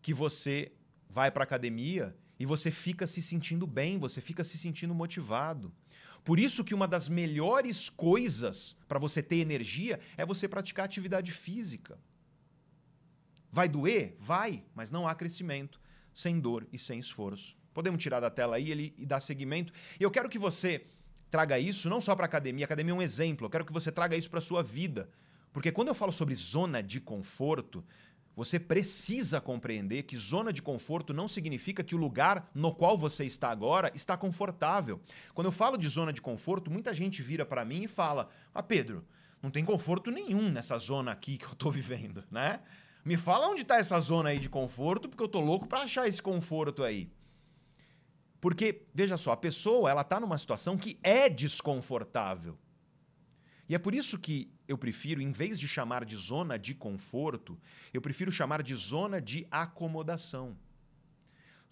que você vai para a academia e você fica se sentindo bem, você fica se sentindo motivado. Por isso que uma das melhores coisas para você ter energia é você praticar atividade física. Vai doer? Vai, mas não há crescimento sem dor e sem esforço. Podemos tirar da tela aí ele, e dar seguimento. Eu quero que você traga isso não só para a academia, a academia é um exemplo, eu quero que você traga isso para a sua vida. Porque quando eu falo sobre zona de conforto, você precisa compreender que zona de conforto não significa que o lugar no qual você está agora está confortável. Quando eu falo de zona de conforto, muita gente vira para mim e fala: "Ah, Pedro, não tem conforto nenhum nessa zona aqui que eu estou vivendo, né? Me fala onde está essa zona aí de conforto, porque eu tô louco para achar esse conforto aí." Porque veja só, a pessoa, ela tá numa situação que é desconfortável. E é por isso que eu prefiro, em vez de chamar de zona de conforto, eu prefiro chamar de zona de acomodação.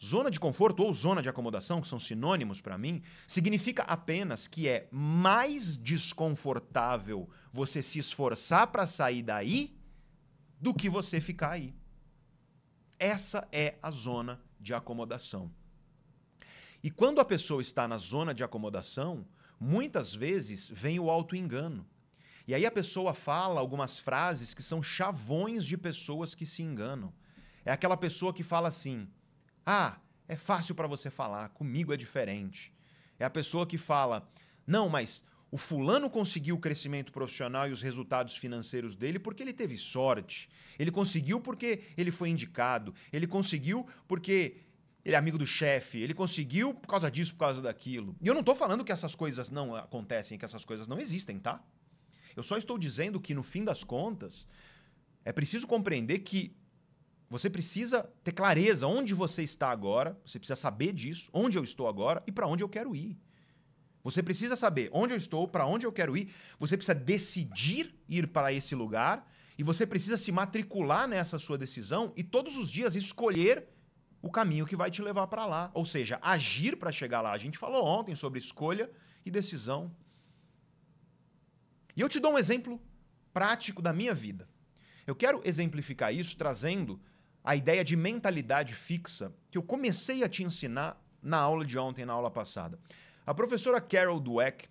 Zona de conforto ou zona de acomodação, que são sinônimos para mim, significa apenas que é mais desconfortável você se esforçar para sair daí do que você ficar aí. Essa é a zona de acomodação. E quando a pessoa está na zona de acomodação, muitas vezes vem o auto-engano. E aí a pessoa fala algumas frases que são chavões de pessoas que se enganam. É aquela pessoa que fala assim: "Ah, é fácil para você falar, comigo é diferente". É a pessoa que fala: "Não, mas o fulano conseguiu o crescimento profissional e os resultados financeiros dele porque ele teve sorte. Ele conseguiu porque ele foi indicado. Ele conseguiu porque ele é amigo do chefe, ele conseguiu por causa disso, por causa daquilo. E eu não estou falando que essas coisas não acontecem, que essas coisas não existem, tá? Eu só estou dizendo que, no fim das contas, é preciso compreender que você precisa ter clareza onde você está agora, você precisa saber disso, onde eu estou agora e para onde eu quero ir. Você precisa saber onde eu estou, para onde eu quero ir, você precisa decidir ir para esse lugar e você precisa se matricular nessa sua decisão e todos os dias escolher o caminho que vai te levar para lá, ou seja, agir para chegar lá. A gente falou ontem sobre escolha e decisão. E eu te dou um exemplo prático da minha vida. Eu quero exemplificar isso trazendo a ideia de mentalidade fixa que eu comecei a te ensinar na aula de ontem, na aula passada. A professora Carol Dweck,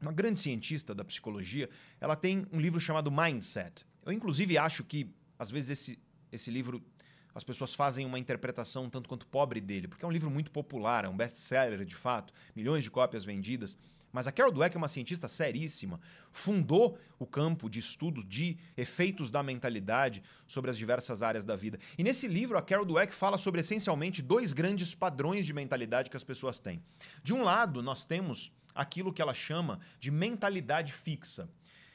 uma grande cientista da psicologia, ela tem um livro chamado Mindset. Eu, inclusive, acho que, às vezes, esse, esse livro as pessoas fazem uma interpretação tanto quanto pobre dele, porque é um livro muito popular, é um best-seller de fato, milhões de cópias vendidas. Mas a Carol Dweck é uma cientista seríssima, fundou o campo de estudo de efeitos da mentalidade sobre as diversas áreas da vida. E nesse livro, a Carol Dweck fala sobre essencialmente dois grandes padrões de mentalidade que as pessoas têm. De um lado, nós temos aquilo que ela chama de mentalidade fixa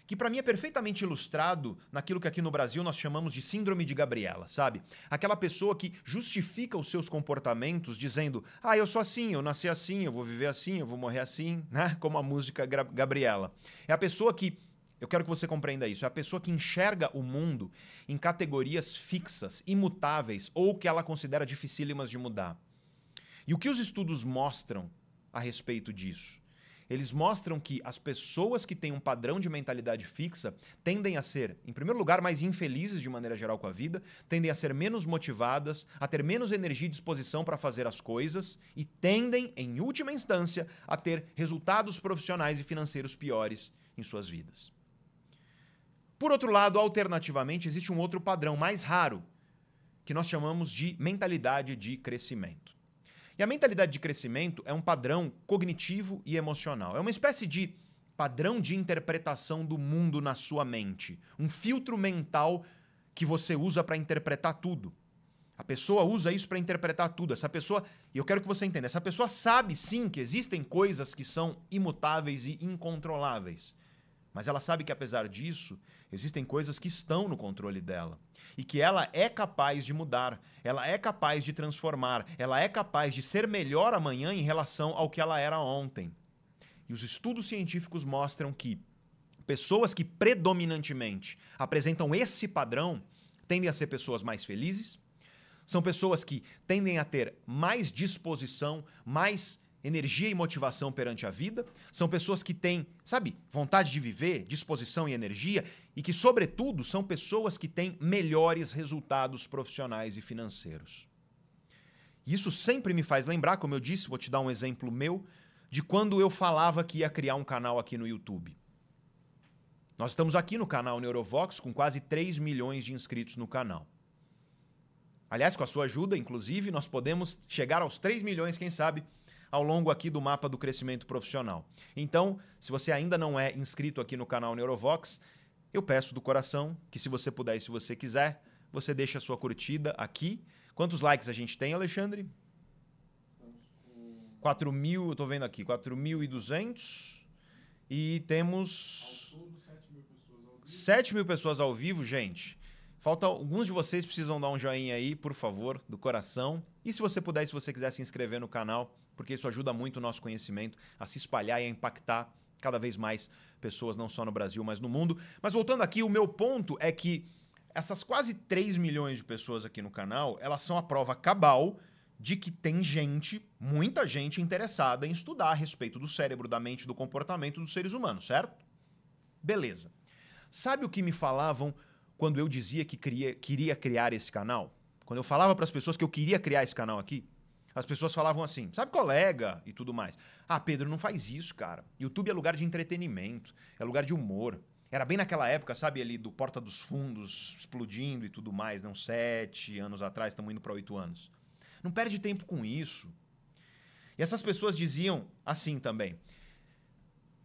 que para mim é perfeitamente ilustrado naquilo que aqui no Brasil nós chamamos de síndrome de Gabriela, sabe? Aquela pessoa que justifica os seus comportamentos dizendo: "Ah, eu sou assim, eu nasci assim, eu vou viver assim, eu vou morrer assim", né? Como a música Gabriela. É a pessoa que eu quero que você compreenda isso. É a pessoa que enxerga o mundo em categorias fixas, imutáveis ou que ela considera dificílimas de mudar. E o que os estudos mostram a respeito disso? Eles mostram que as pessoas que têm um padrão de mentalidade fixa tendem a ser, em primeiro lugar, mais infelizes de maneira geral com a vida, tendem a ser menos motivadas, a ter menos energia e disposição para fazer as coisas e tendem, em última instância, a ter resultados profissionais e financeiros piores em suas vidas. Por outro lado, alternativamente, existe um outro padrão mais raro, que nós chamamos de mentalidade de crescimento. E a mentalidade de crescimento é um padrão cognitivo e emocional. É uma espécie de padrão de interpretação do mundo na sua mente, um filtro mental que você usa para interpretar tudo. A pessoa usa isso para interpretar tudo. Essa pessoa, e eu quero que você entenda, essa pessoa sabe sim que existem coisas que são imutáveis e incontroláveis. Mas ela sabe que apesar disso, existem coisas que estão no controle dela e que ela é capaz de mudar, ela é capaz de transformar, ela é capaz de ser melhor amanhã em relação ao que ela era ontem. E os estudos científicos mostram que pessoas que predominantemente apresentam esse padrão tendem a ser pessoas mais felizes, são pessoas que tendem a ter mais disposição, mais energia e motivação perante a vida, são pessoas que têm, sabe, vontade de viver, disposição e energia, e que, sobretudo, são pessoas que têm melhores resultados profissionais e financeiros. Isso sempre me faz lembrar, como eu disse, vou te dar um exemplo meu, de quando eu falava que ia criar um canal aqui no YouTube. Nós estamos aqui no canal Neurovox com quase 3 milhões de inscritos no canal. Aliás, com a sua ajuda, inclusive, nós podemos chegar aos 3 milhões, quem sabe, ao longo aqui do mapa do crescimento profissional. Então, se você ainda não é inscrito aqui no canal Neurovox, eu peço do coração que se você puder e se você quiser, você deixe a sua curtida aqui. Quantos likes a gente tem, Alexandre? 4 mil, eu tô vendo aqui, 4.200. E temos 7 mil pessoas ao vivo, gente. Falta alguns de vocês precisam dar um joinha aí, por favor, do coração. E se você puder, se você quiser se inscrever no canal, porque isso ajuda muito o nosso conhecimento a se espalhar e a impactar cada vez mais pessoas, não só no Brasil, mas no mundo. Mas voltando aqui, o meu ponto é que essas quase 3 milhões de pessoas aqui no canal, elas são a prova cabal de que tem gente, muita gente interessada em estudar a respeito do cérebro, da mente, do comportamento dos seres humanos, certo? Beleza. Sabe o que me falavam quando eu dizia que queria, queria criar esse canal? Quando eu falava para as pessoas que eu queria criar esse canal aqui, as pessoas falavam assim, sabe, colega e tudo mais. Ah, Pedro, não faz isso, cara. YouTube é lugar de entretenimento, é lugar de humor. Era bem naquela época, sabe, ali do Porta dos Fundos explodindo e tudo mais, não? Sete anos atrás, estamos indo para oito anos. Não perde tempo com isso. E essas pessoas diziam assim também.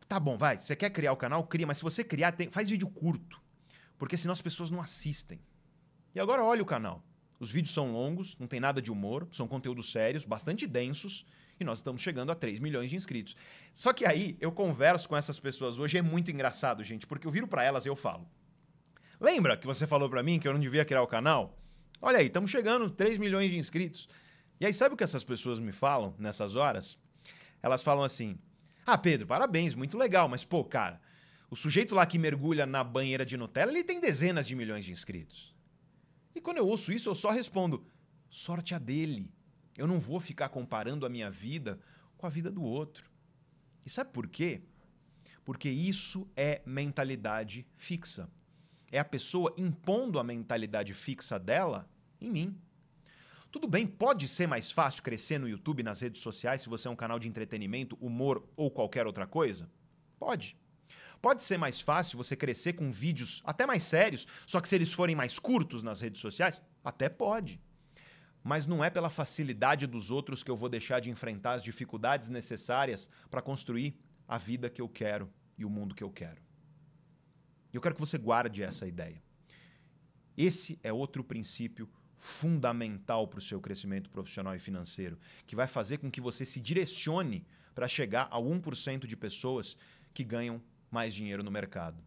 Tá bom, vai, você quer criar o canal? Cria, mas se você criar, tem, faz vídeo curto. Porque senão as pessoas não assistem. E agora olha o canal. Os vídeos são longos, não tem nada de humor, são conteúdos sérios, bastante densos, e nós estamos chegando a 3 milhões de inscritos. Só que aí eu converso com essas pessoas hoje, é muito engraçado, gente, porque eu viro para elas e eu falo: Lembra que você falou para mim que eu não devia criar o canal? Olha aí, estamos chegando a 3 milhões de inscritos. E aí, sabe o que essas pessoas me falam nessas horas? Elas falam assim: Ah, Pedro, parabéns, muito legal, mas pô, cara, o sujeito lá que mergulha na banheira de Nutella, ele tem dezenas de milhões de inscritos. E quando eu ouço isso, eu só respondo: sorte a dele. Eu não vou ficar comparando a minha vida com a vida do outro. E sabe por quê? Porque isso é mentalidade fixa. É a pessoa impondo a mentalidade fixa dela em mim. Tudo bem, pode ser mais fácil crescer no YouTube, nas redes sociais, se você é um canal de entretenimento, humor ou qualquer outra coisa? Pode. Pode ser mais fácil você crescer com vídeos até mais sérios, só que se eles forem mais curtos nas redes sociais? Até pode. Mas não é pela facilidade dos outros que eu vou deixar de enfrentar as dificuldades necessárias para construir a vida que eu quero e o mundo que eu quero. E eu quero que você guarde essa ideia. Esse é outro princípio fundamental para o seu crescimento profissional e financeiro, que vai fazer com que você se direcione para chegar ao 1% de pessoas que ganham mais dinheiro no mercado.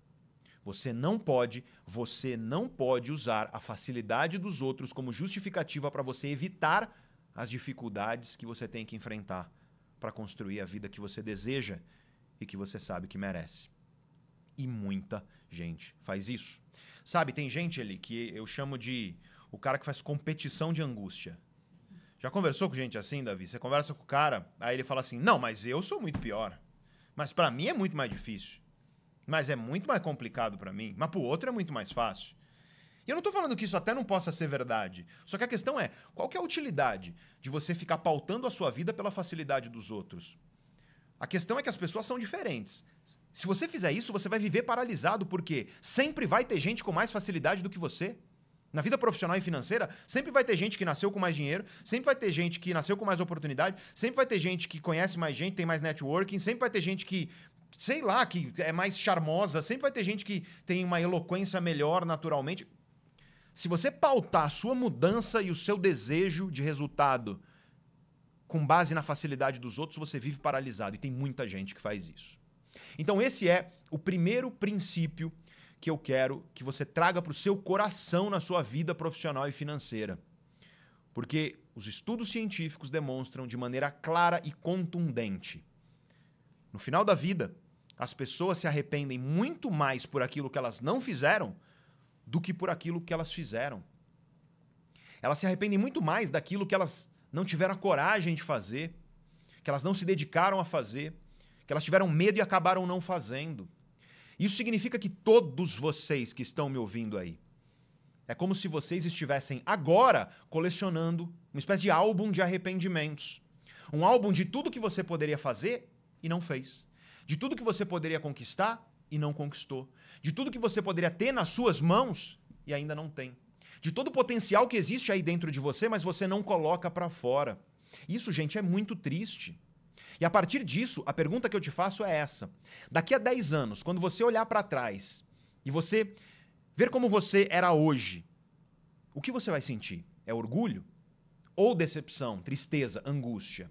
Você não pode, você não pode usar a facilidade dos outros como justificativa para você evitar as dificuldades que você tem que enfrentar para construir a vida que você deseja e que você sabe que merece. E muita gente faz isso. Sabe, tem gente ali que eu chamo de o cara que faz competição de angústia. Já conversou com gente assim, Davi? Você conversa com o cara, aí ele fala assim: "Não, mas eu sou muito pior. Mas para mim é muito mais difícil. Mas é muito mais complicado para mim. Mas pro outro é muito mais fácil." E eu não estou falando que isso até não possa ser verdade. Só que a questão é, qual que é a utilidade de você ficar pautando a sua vida pela facilidade dos outros? A questão é que as pessoas são diferentes. Se você fizer isso, você vai viver paralisado, porque sempre vai ter gente com mais facilidade do que você. Na vida profissional e financeira, sempre vai ter gente que nasceu com mais dinheiro, sempre vai ter gente que nasceu com mais oportunidade, sempre vai ter gente que conhece mais gente, tem mais networking, sempre vai ter gente que, sei lá, que é mais charmosa, sempre vai ter gente que tem uma eloquência melhor naturalmente. Se você pautar a sua mudança e o seu desejo de resultado com base na facilidade dos outros, você vive paralisado. E tem muita gente que faz isso. Então, esse é o primeiro princípio que eu quero que você traga para o seu coração na sua vida profissional e financeira. Porque os estudos científicos demonstram de maneira clara e contundente. No final da vida, as pessoas se arrependem muito mais por aquilo que elas não fizeram do que por aquilo que elas fizeram. Elas se arrependem muito mais daquilo que elas não tiveram a coragem de fazer, que elas não se dedicaram a fazer, que elas tiveram medo e acabaram não fazendo. Isso significa que todos vocês que estão me ouvindo aí, é como se vocês estivessem agora colecionando uma espécie de álbum de arrependimentos. Um álbum de tudo que você poderia fazer e não fez. De tudo que você poderia conquistar e não conquistou. De tudo que você poderia ter nas suas mãos e ainda não tem. De todo o potencial que existe aí dentro de você, mas você não coloca para fora. Isso, gente, é muito triste. E a partir disso, a pergunta que eu te faço é essa: daqui a 10 anos, quando você olhar para trás e você ver como você era hoje, o que você vai sentir? É orgulho? Ou decepção, tristeza, angústia?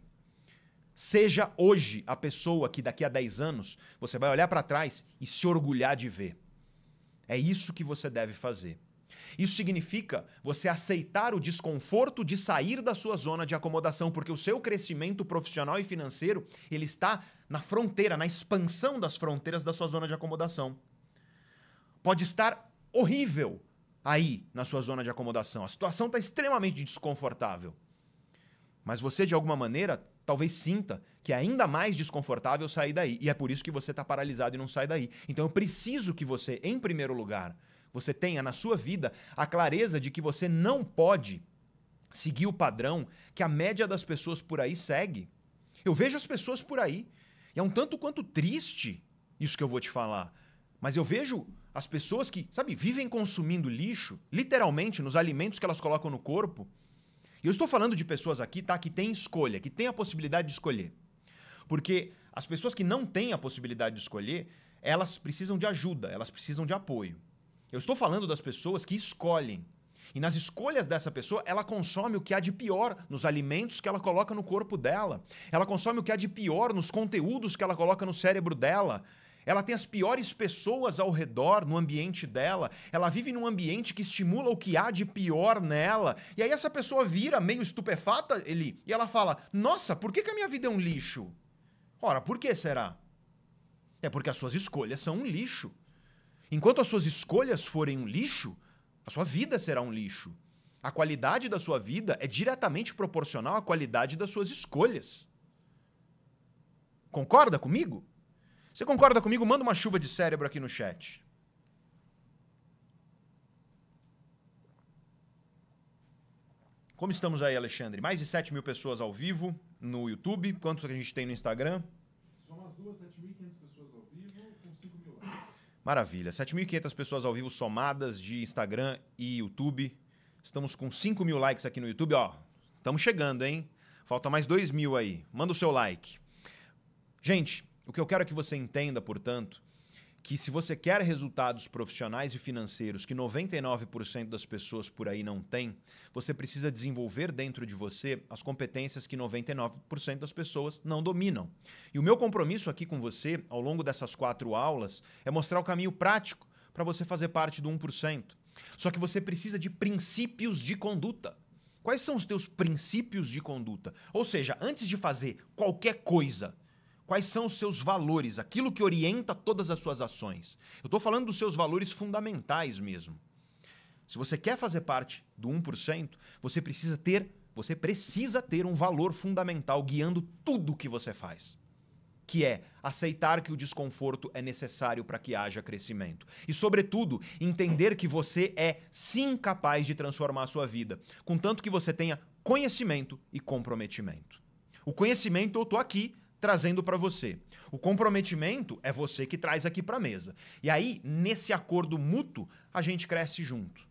Seja hoje a pessoa que daqui a 10 anos você vai olhar para trás e se orgulhar de ver. É isso que você deve fazer. Isso significa você aceitar o desconforto de sair da sua zona de acomodação, porque o seu crescimento profissional e financeiro, ele está na fronteira, na expansão das fronteiras da sua zona de acomodação. Pode estar horrível aí na sua zona de acomodação. A situação está extremamente desconfortável. Mas você, de alguma maneira, talvez sinta que é ainda mais desconfortável sair daí. E é por isso que você está paralisado e não sai daí. Então eu preciso que você, em primeiro lugar, você tenha na sua vida a clareza de que você não pode seguir o padrão que a média das pessoas por aí segue. Eu vejo as pessoas por aí, e é um tanto quanto triste isso que eu vou te falar. Mas eu vejo as pessoas que, sabe, vivem consumindo lixo, literalmente, nos alimentos que elas colocam no corpo. E eu estou falando de pessoas aqui, tá, que têm escolha, que têm a possibilidade de escolher. Porque as pessoas que não têm a possibilidade de escolher, elas precisam de ajuda, elas precisam de apoio. Eu estou falando das pessoas que escolhem. E nas escolhas dessa pessoa, ela consome o que há de pior nos alimentos que ela coloca no corpo dela. Ela consome o que há de pior nos conteúdos que ela coloca no cérebro dela. Ela tem as piores pessoas ao redor no ambiente dela. Ela vive num ambiente que estimula o que há de pior nela. E aí essa pessoa vira meio estupefata, ele, e ela fala: "Nossa, por que, que a minha vida é um lixo?" Ora, por que será? É porque as suas escolhas são um lixo. Enquanto as suas escolhas forem um lixo, a sua vida será um lixo. A qualidade da sua vida é diretamente proporcional à qualidade das suas escolhas. Concorda comigo? Você concorda comigo? Manda uma chuva de cérebro aqui no chat. Como estamos aí, Alexandre? Mais de 7 mil pessoas ao vivo no YouTube. Quanto que a gente tem no Instagram? São as duas, 7.500 pessoas ao vivo, com 5 mil likes. Maravilha. 7.500 pessoas ao vivo somadas de Instagram e YouTube. Estamos com 5 mil likes aqui no YouTube. Ó, estamos chegando, hein? Falta mais 2 mil aí. Manda o seu like. Gente, o que eu quero que você entenda, portanto, que se você quer resultados profissionais e financeiros que 99% das pessoas por aí não têm, você precisa desenvolver dentro de você as competências que 99% das pessoas não dominam. E o meu compromisso aqui com você, ao longo dessas quatro aulas, é mostrar o caminho prático para você fazer parte do 1%. Só que você precisa de princípios de conduta. Quais são os teus princípios de conduta? Ou seja, antes de fazer qualquer coisa, Quais são os seus valores, aquilo que orienta todas as suas ações? Eu estou falando dos seus valores fundamentais mesmo. Se você quer fazer parte do 1%, você precisa ter, você precisa ter um valor fundamental guiando tudo o que você faz. Que é aceitar que o desconforto é necessário para que haja crescimento. E, sobretudo, entender que você é sim capaz de transformar a sua vida, contanto que você tenha conhecimento e comprometimento. O conhecimento eu estou aqui trazendo para você. O comprometimento é você que traz aqui para a mesa. E aí, nesse acordo mútuo, a gente cresce junto.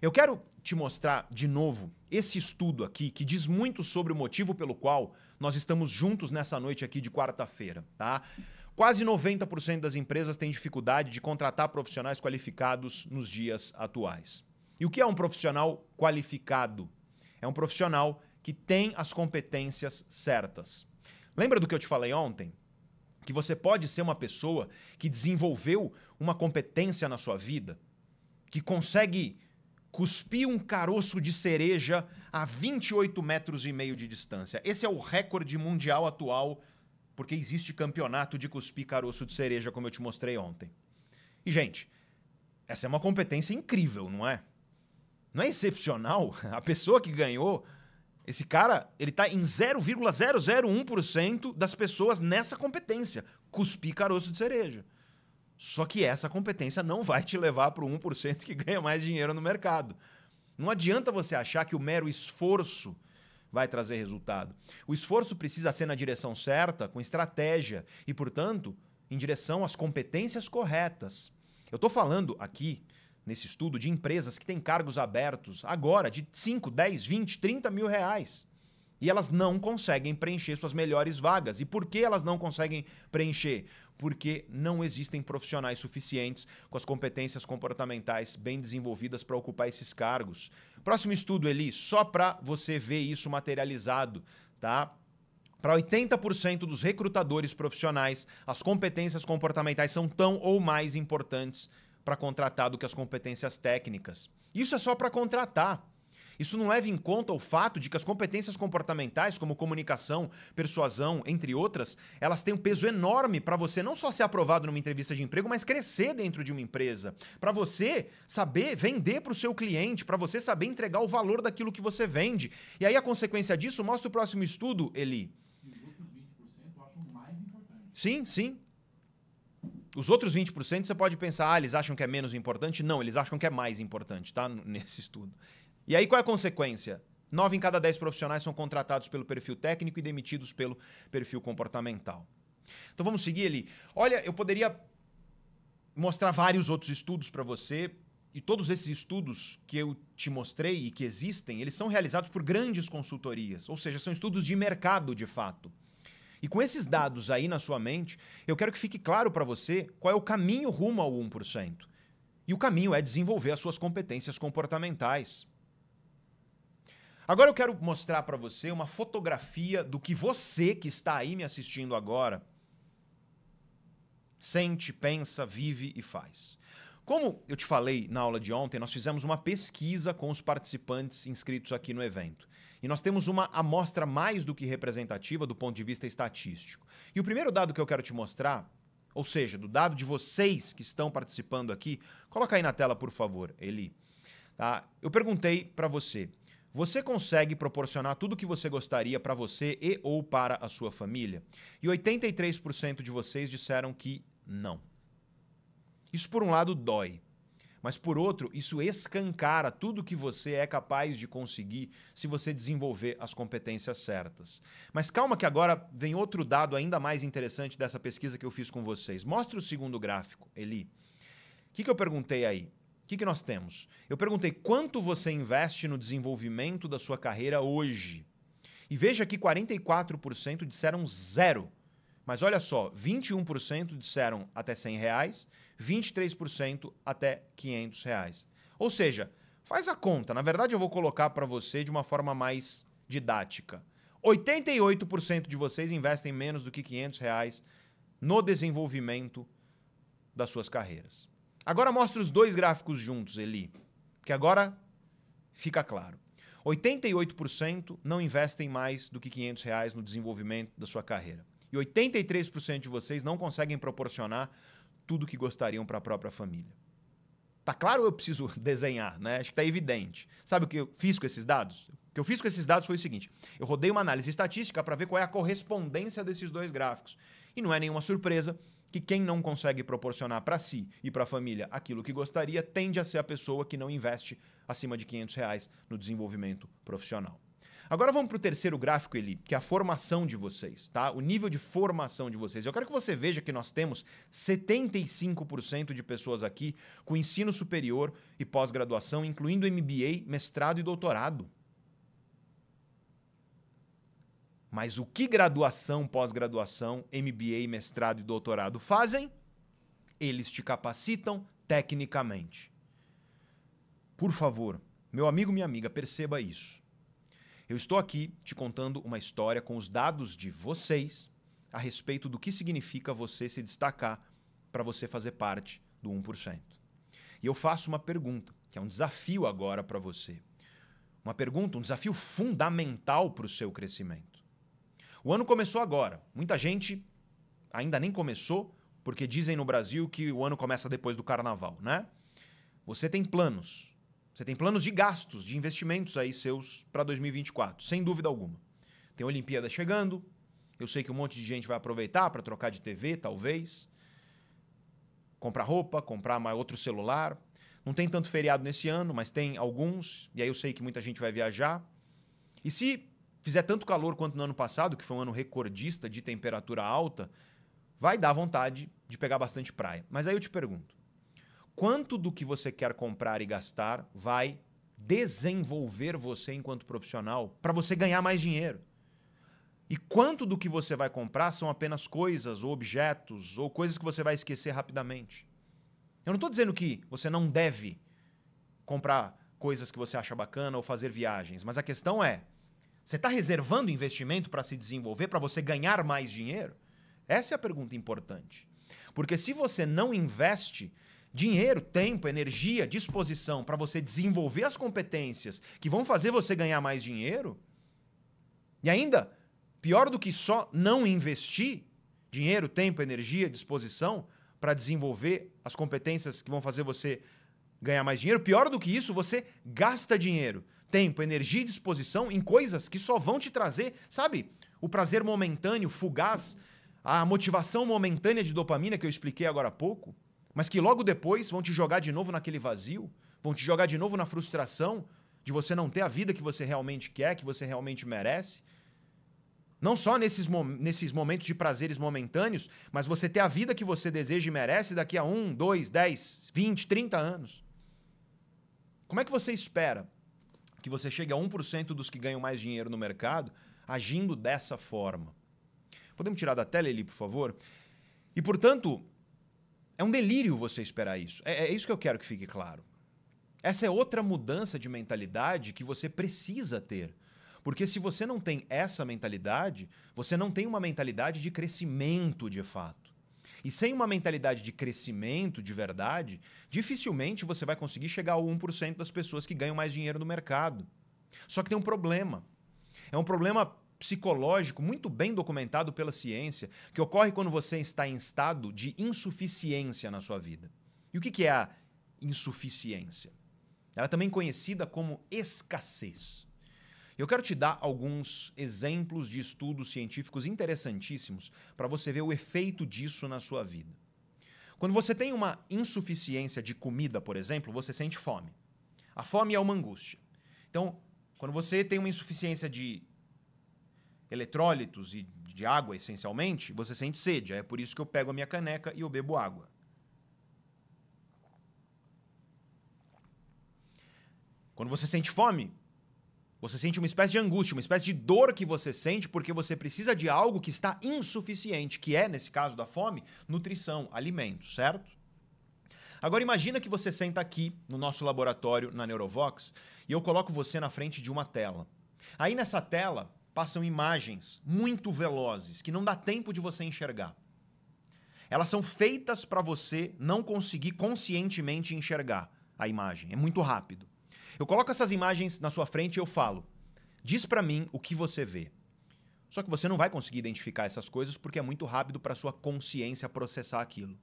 Eu quero te mostrar de novo esse estudo aqui que diz muito sobre o motivo pelo qual nós estamos juntos nessa noite aqui de quarta-feira, tá? Quase 90% das empresas têm dificuldade de contratar profissionais qualificados nos dias atuais. E o que é um profissional qualificado? É um profissional que tem as competências certas. Lembra do que eu te falei ontem? Que você pode ser uma pessoa que desenvolveu uma competência na sua vida, que consegue cuspir um caroço de cereja a 28 metros e meio de distância. Esse é o recorde mundial atual, porque existe campeonato de cuspir caroço de cereja, como eu te mostrei ontem. E, gente, essa é uma competência incrível, não é? Não é excepcional? A pessoa que ganhou esse cara, ele tá em 0,001% das pessoas nessa competência, cuspir caroço de cereja. Só que essa competência não vai te levar para o 1% que ganha mais dinheiro no mercado. Não adianta você achar que o mero esforço vai trazer resultado. O esforço precisa ser na direção certa, com estratégia e, portanto, em direção às competências corretas. Eu estou falando aqui nesse estudo de empresas que têm cargos abertos agora de 5, 10, 20, 30 mil reais. E elas não conseguem preencher suas melhores vagas. E por que elas não conseguem preencher? Porque não existem profissionais suficientes com as competências comportamentais bem desenvolvidas para ocupar esses cargos. Próximo estudo, Eli, só para você ver isso materializado, tá? Para 80% dos recrutadores profissionais, as competências comportamentais são tão ou mais importantes para contratar do que as competências técnicas. Isso é só para contratar. Isso não leva em conta o fato de que as competências comportamentais, como comunicação, persuasão, entre outras, elas têm um peso enorme para você não só ser aprovado numa entrevista de emprego, mas crescer dentro de uma empresa. Para você saber vender para o seu cliente, para você saber entregar o valor daquilo que você vende. E aí a consequência disso, mostra o próximo estudo, Eli. Os outros 20% eu acho mais importante. Sim, sim. Os outros 20% você pode pensar, ah, eles acham que é menos importante? Não, eles acham que é mais importante, tá? Nesse estudo. E aí qual é a consequência? Nove em cada dez profissionais são contratados pelo perfil técnico e demitidos pelo perfil comportamental. Então vamos seguir ali. Olha, eu poderia mostrar vários outros estudos para você, e todos esses estudos que eu te mostrei e que existem, eles são realizados por grandes consultorias, ou seja, são estudos de mercado de fato. E com esses dados aí na sua mente, eu quero que fique claro para você qual é o caminho rumo ao 1%. E o caminho é desenvolver as suas competências comportamentais. Agora eu quero mostrar para você uma fotografia do que você que está aí me assistindo agora sente, pensa, vive e faz. Como eu te falei na aula de ontem, nós fizemos uma pesquisa com os participantes inscritos aqui no evento. E nós temos uma amostra mais do que representativa do ponto de vista estatístico. E o primeiro dado que eu quero te mostrar, ou seja, do dado de vocês que estão participando aqui, coloca aí na tela, por favor, Eli. Tá? Eu perguntei para você, você consegue proporcionar tudo o que você gostaria para você e ou para a sua família? E 83% de vocês disseram que não. Isso por um lado dói, mas por outro, isso escancara tudo que você é capaz de conseguir se você desenvolver as competências certas. Mas calma que agora vem outro dado ainda mais interessante dessa pesquisa que eu fiz com vocês. Mostra o segundo gráfico, Eli. O que, que eu perguntei aí? O que, que nós temos? Eu perguntei quanto você investe no desenvolvimento da sua carreira hoje. E veja que 44% disseram zero. Mas olha só, 21% disseram até 100 reais, 23% até 500 reais. Ou seja, faz a conta. Na verdade, eu vou colocar para você de uma forma mais didática. 88% de vocês investem menos do que 500 reais no desenvolvimento das suas carreiras. Agora mostra os dois gráficos juntos, Eli, que agora fica claro. 88% não investem mais do que 500 reais no desenvolvimento da sua carreira. E 83% de vocês não conseguem proporcionar tudo que gostariam para a própria família. Tá claro eu preciso desenhar, né? Acho que tá evidente. Sabe o que eu fiz com esses dados? O que eu fiz com esses dados foi o seguinte: eu rodei uma análise estatística para ver qual é a correspondência desses dois gráficos. E não é nenhuma surpresa que quem não consegue proporcionar para si e para a família aquilo que gostaria tende a ser a pessoa que não investe acima de 500 reais no desenvolvimento profissional. Agora vamos para o terceiro gráfico, Eli, que é a formação de vocês, tá? O nível de formação de vocês. Eu quero que você veja que nós temos 75% de pessoas aqui com ensino superior e pós-graduação, incluindo MBA, mestrado e doutorado. Mas o que graduação, pós-graduação, MBA, mestrado e doutorado fazem? Eles te capacitam tecnicamente. Por favor, meu amigo, minha amiga, perceba isso. Eu estou aqui te contando uma história com os dados de vocês a respeito do que significa você se destacar para você fazer parte do 1%. E eu faço uma pergunta, que é um desafio agora para você. Uma pergunta, um desafio fundamental para o seu crescimento. O ano começou agora. Muita gente ainda nem começou, porque dizem no Brasil que o ano começa depois do carnaval, né? Você tem planos. Você tem planos de gastos, de investimentos aí seus para 2024, sem dúvida alguma. Tem a Olimpíada chegando. Eu sei que um monte de gente vai aproveitar para trocar de TV, talvez. Comprar roupa, comprar mais outro celular. Não tem tanto feriado nesse ano, mas tem alguns. E aí eu sei que muita gente vai viajar. E se fizer tanto calor quanto no ano passado, que foi um ano recordista de temperatura alta, vai dar vontade de pegar bastante praia. Mas aí eu te pergunto: quanto do que você quer comprar e gastar vai desenvolver você enquanto profissional para você ganhar mais dinheiro. E quanto do que você vai comprar são apenas coisas ou objetos ou coisas que você vai esquecer rapidamente? Eu não estou dizendo que você não deve comprar coisas que você acha bacana ou fazer viagens, mas a questão é: você está reservando investimento para se desenvolver, para você ganhar mais dinheiro? Essa é a pergunta importante. Porque se você não investe dinheiro, tempo, energia, disposição para você desenvolver as competências que vão fazer você ganhar mais dinheiro, e ainda pior do que só não investir dinheiro, tempo, energia, disposição para desenvolver as competências que vão fazer você ganhar mais dinheiro, pior do que isso, você gasta dinheiro, tempo, energia e disposição em coisas que só vão te trazer, sabe, o prazer momentâneo, fugaz, a motivação momentânea de dopamina que eu expliquei agora há pouco, mas que logo depois vão te jogar de novo naquele vazio, vão te jogar de novo na frustração de você não ter a vida que você realmente quer, que você realmente merece. Não só nesses, nesses momentos de prazeres momentâneos, mas você ter a vida que você deseja e merece daqui a um, dois, dez, vinte, trinta anos. Como é que você espera que você chegue a 1% dos que ganham mais dinheiro no mercado agindo dessa forma? Podemos tirar da tela, Eli, por favor? E, portanto, é um delírio você esperar isso. É, é isso que eu quero que fique claro. Essa é outra mudança de mentalidade que você precisa ter. Porque se você não tem essa mentalidade, você não tem uma mentalidade de crescimento de fato. E sem uma mentalidade de crescimento de verdade, dificilmente você vai conseguir chegar ao 1% das pessoas que ganham mais dinheiro no mercado. Só que tem um problema. É um problema psicológico muito bem documentado pela ciência que ocorre quando você está em estado de insuficiência na sua vida. E o que é a insuficiência? Ela é também conhecida como escassez. Eu quero te dar alguns exemplos de estudos científicos interessantíssimos para você ver o efeito disso na sua vida. Quando você tem uma insuficiência de comida, por exemplo, você sente fome. A fome é uma angústia. Então, quando você tem uma insuficiência de eletrólitos e de água, essencialmente, você sente sede. É por isso que eu pego a minha caneca e eu bebo água. Quando você sente fome, você sente uma espécie de angústia, uma espécie de dor que você sente porque você precisa de algo que está insuficiente, que é, nesse caso da fome, nutrição, alimento, certo? Agora imagina que você senta aqui no nosso laboratório na Neurovox e eu coloco você na frente de uma tela. Aí nessa tela passam imagens muito velozes que não dá tempo de você enxergar. Elas são feitas para você não conseguir conscientemente enxergar a imagem. É muito rápido. Eu coloco essas imagens na sua frente e eu falo: diz para mim o que você vê. Só que você não vai conseguir identificar essas coisas porque é muito rápido para sua consciência processar aquilo.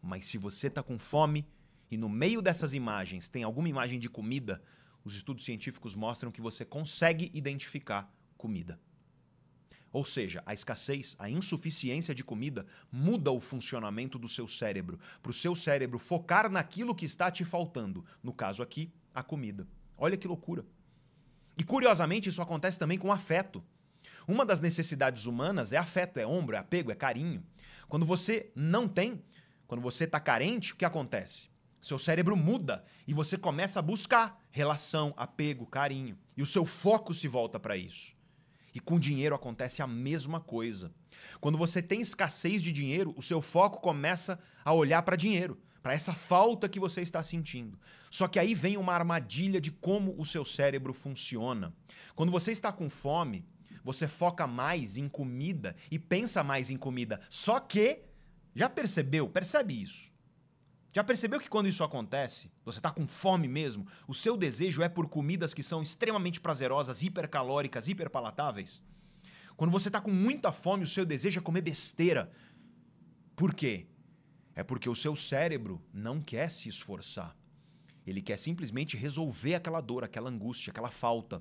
Mas se você está com fome e no meio dessas imagens tem alguma imagem de comida, os estudos científicos mostram que você consegue identificar comida. Ou seja, a escassez, a insuficiência de comida muda o funcionamento do seu cérebro, para o seu cérebro focar naquilo que está te faltando. No caso aqui, a comida. Olha que loucura. E curiosamente, isso acontece também com afeto. Uma das necessidades humanas é afeto, é ombro, é apego, é carinho. Quando você não tem, quando você está carente, o que acontece? Seu cérebro muda e você começa a buscar relação, apego, carinho. E o seu foco se volta para isso. E com dinheiro acontece a mesma coisa. Quando você tem escassez de dinheiro, o seu foco começa a olhar para dinheiro, para essa falta que você está sentindo. Só que aí vem uma armadilha de como o seu cérebro funciona. Quando você está com fome, você foca mais em comida e pensa mais em comida. Só que, já percebeu? Percebe isso. Já percebeu que quando isso acontece, você está com fome mesmo, o seu desejo é por comidas que são extremamente prazerosas, hipercalóricas, hiperpalatáveis? Quando você está com muita fome, o seu desejo é comer besteira. Por quê? É porque o seu cérebro não quer se esforçar. Ele quer simplesmente resolver aquela dor, aquela angústia, aquela falta.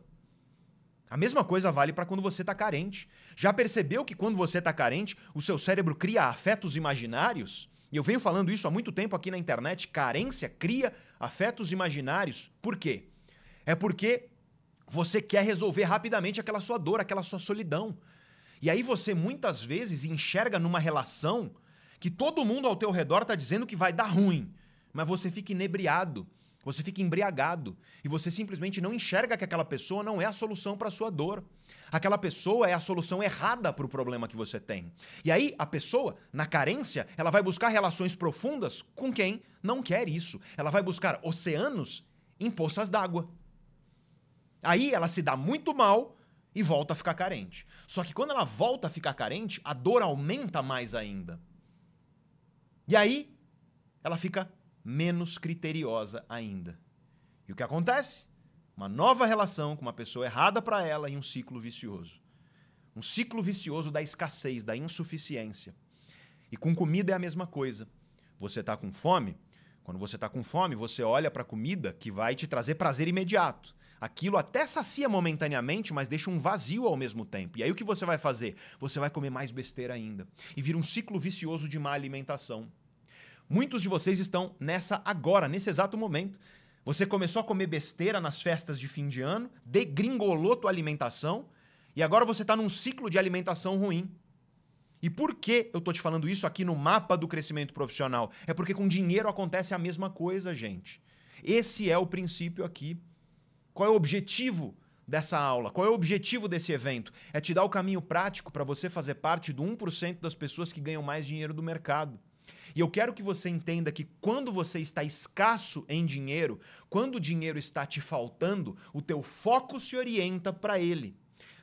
A mesma coisa vale para quando você está carente. Já percebeu que quando você está carente, o seu cérebro cria afetos imaginários? E eu venho falando isso há muito tempo aqui na internet. Carência cria afetos imaginários. Por quê? É porque você quer resolver rapidamente aquela sua dor, aquela sua solidão. E aí você muitas vezes enxerga numa relação que todo mundo ao teu redor está dizendo que vai dar ruim, mas você fica inebriado. Você fica embriagado e você simplesmente não enxerga que aquela pessoa não é a solução para a sua dor. Aquela pessoa é a solução errada para o problema que você tem. E aí, a pessoa, na carência, ela vai buscar relações profundas com quem não quer isso. Ela vai buscar oceanos em poças d'água. Aí ela se dá muito mal e volta a ficar carente. Só que quando ela volta a ficar carente, a dor aumenta mais ainda. E aí, ela fica menos criteriosa ainda. E o que acontece? Uma nova relação com uma pessoa errada para ela e um ciclo vicioso. Um ciclo vicioso da escassez, da insuficiência. E com comida é a mesma coisa. Você está com fome? Quando você está com fome, você olha para a comida que vai te trazer prazer imediato. Aquilo até sacia momentaneamente, mas deixa um vazio ao mesmo tempo. E aí o que você vai fazer? Você vai comer mais besteira ainda. E vira um ciclo vicioso de má alimentação. Muitos de vocês estão nessa agora, nesse exato momento. Você começou a comer besteira nas festas de fim de ano, degringolou tua alimentação e agora você está num ciclo de alimentação ruim. E por que eu tô te falando isso aqui no mapa do crescimento profissional? É porque com dinheiro acontece a mesma coisa, gente. Esse é o princípio aqui. Qual é o objetivo dessa aula? Qual é o objetivo desse evento? É te dar o caminho prático para você fazer parte do 1% das pessoas que ganham mais dinheiro do mercado. E eu quero que você entenda que quando você está escasso em dinheiro, quando o dinheiro está te faltando, o teu foco se orienta para ele.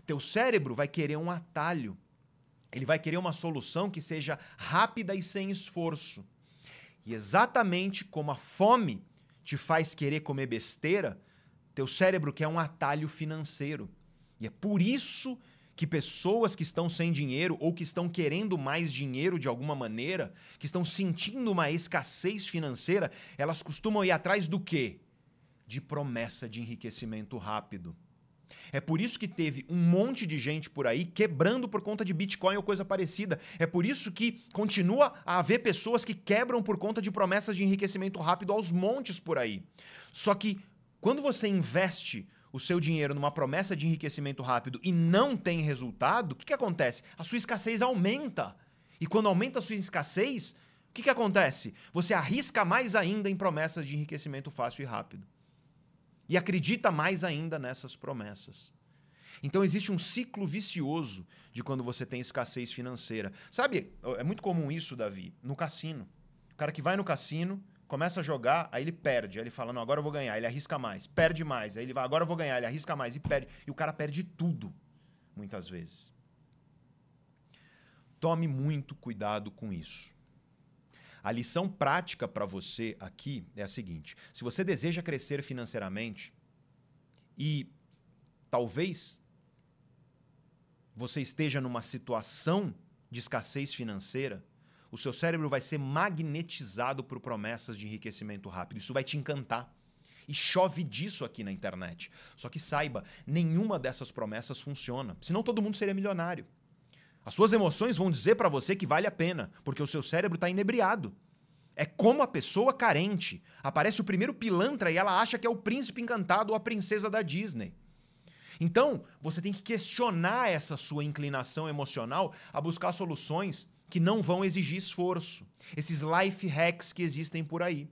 Teu cérebro vai querer um atalho. Ele vai querer uma solução que seja rápida e sem esforço. E exatamente como a fome te faz querer comer besteira, teu cérebro quer um atalho financeiro. E é por isso que pessoas que estão sem dinheiro ou que estão querendo mais dinheiro de alguma maneira, que estão sentindo uma escassez financeira, elas costumam ir atrás do quê? De promessa de enriquecimento rápido. É por isso que teve um monte de gente por aí quebrando por conta de Bitcoin ou coisa parecida. É por isso que continua a haver pessoas que quebram por conta de promessas de enriquecimento rápido aos montes por aí. Só que quando você investe o seu dinheiro numa promessa de enriquecimento rápido e não tem resultado, o que, que acontece? A sua escassez aumenta. E quando aumenta a sua escassez, o que, que acontece? Você arrisca mais ainda em promessas de enriquecimento fácil e rápido. E acredita mais ainda nessas promessas. Então existe um ciclo vicioso de quando você tem escassez financeira. Sabe, é muito comum isso, Davi, no cassino. O cara que vai no cassino, começa a jogar, aí ele perde. Aí ele fala, não, agora eu vou ganhar. Ele arrisca mais, perde mais. Aí ele vai, agora eu vou ganhar. Ele arrisca mais e perde. E o cara perde tudo, muitas vezes. Tome muito cuidado com isso. A lição prática para você aqui é a seguinte: se você deseja crescer financeiramente e talvez você esteja numa situação de escassez financeira, o seu cérebro vai ser magnetizado por promessas de enriquecimento rápido. Isso vai te encantar. E chove disso aqui na internet. Só que saiba, nenhuma dessas promessas funciona. Senão todo mundo seria milionário. As suas emoções vão dizer para você que vale a pena, porque o seu cérebro está inebriado. É como a pessoa carente. Aparece o primeiro pilantra e ela acha que é o príncipe encantado ou a princesa da Disney. Então, você tem que questionar essa sua inclinação emocional a buscar soluções que não vão exigir esforço. Esses life hacks que existem por aí.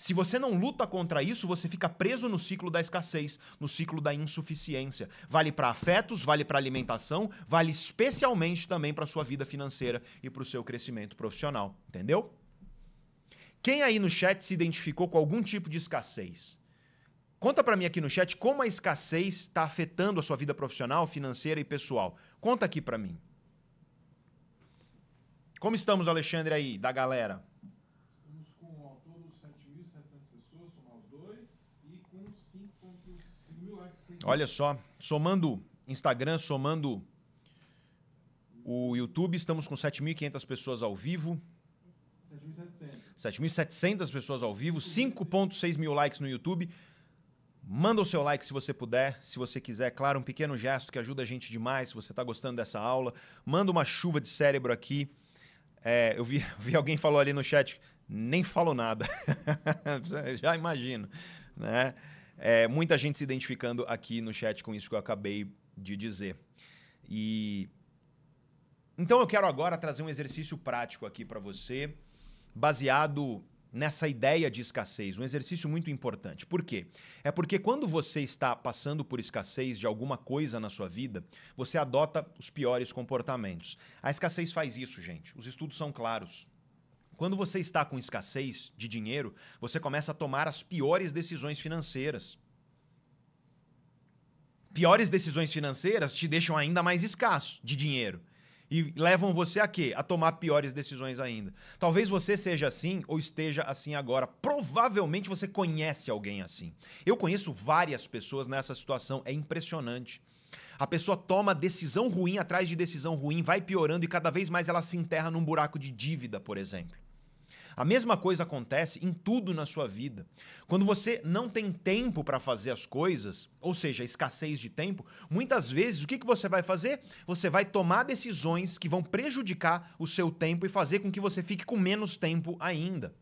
Se você não luta contra isso, você fica preso no ciclo da escassez, no ciclo da insuficiência. Vale para afetos, vale para alimentação, vale especialmente também para sua vida financeira e para o seu crescimento profissional, entendeu? Quem aí no chat se identificou com algum tipo de escassez? Conta para mim aqui no chat como a escassez está afetando a sua vida profissional, financeira e pessoal. Conta aqui para mim. Como estamos, Alexandre, aí, da galera? Estamos com ao todo 7.700 pessoas, somar os dois, e com 5.5 mil likes. Olha só, somando Instagram, somando o YouTube, estamos com 7.500 pessoas ao vivo, 7.700. 7.700 pessoas ao vivo, 5.6 mil likes no YouTube. Manda o seu like se você puder, se você quiser. Claro, um pequeno gesto que ajuda a gente demais se você está gostando dessa aula. Manda uma chuva de cérebro aqui. É, eu vi, vi alguém falou ali no chat, nem falo nada. Já imagino. Né? É, muita gente se identificando aqui no chat com isso que eu acabei de dizer. E então eu quero agora trazer um exercício prático aqui para você, baseado nessa ideia de escassez, um exercício muito importante. Por quê? É porque quando você está passando por escassez de alguma coisa na sua vida, você adota os piores comportamentos. A escassez faz isso, gente. Os estudos são claros. Quando você está com escassez de dinheiro, você começa a tomar as piores decisões financeiras. Piores decisões financeiras te deixam ainda mais escasso de dinheiro e levam você a quê? A tomar piores decisões ainda. Talvez você seja assim ou esteja assim agora. Provavelmente você conhece alguém assim. Eu conheço várias pessoas nessa situação, é impressionante. A pessoa toma decisão ruim atrás de decisão ruim, vai piorando e cada vez mais ela se enterra num buraco de dívida, por exemplo. A mesma coisa acontece em tudo na sua vida. Quando você não tem tempo para fazer as coisas, ou seja, escassez de tempo, muitas vezes o que, que você vai fazer? Você vai tomar decisões que vão prejudicar o seu tempo e fazer com que você fique com menos tempo ainda.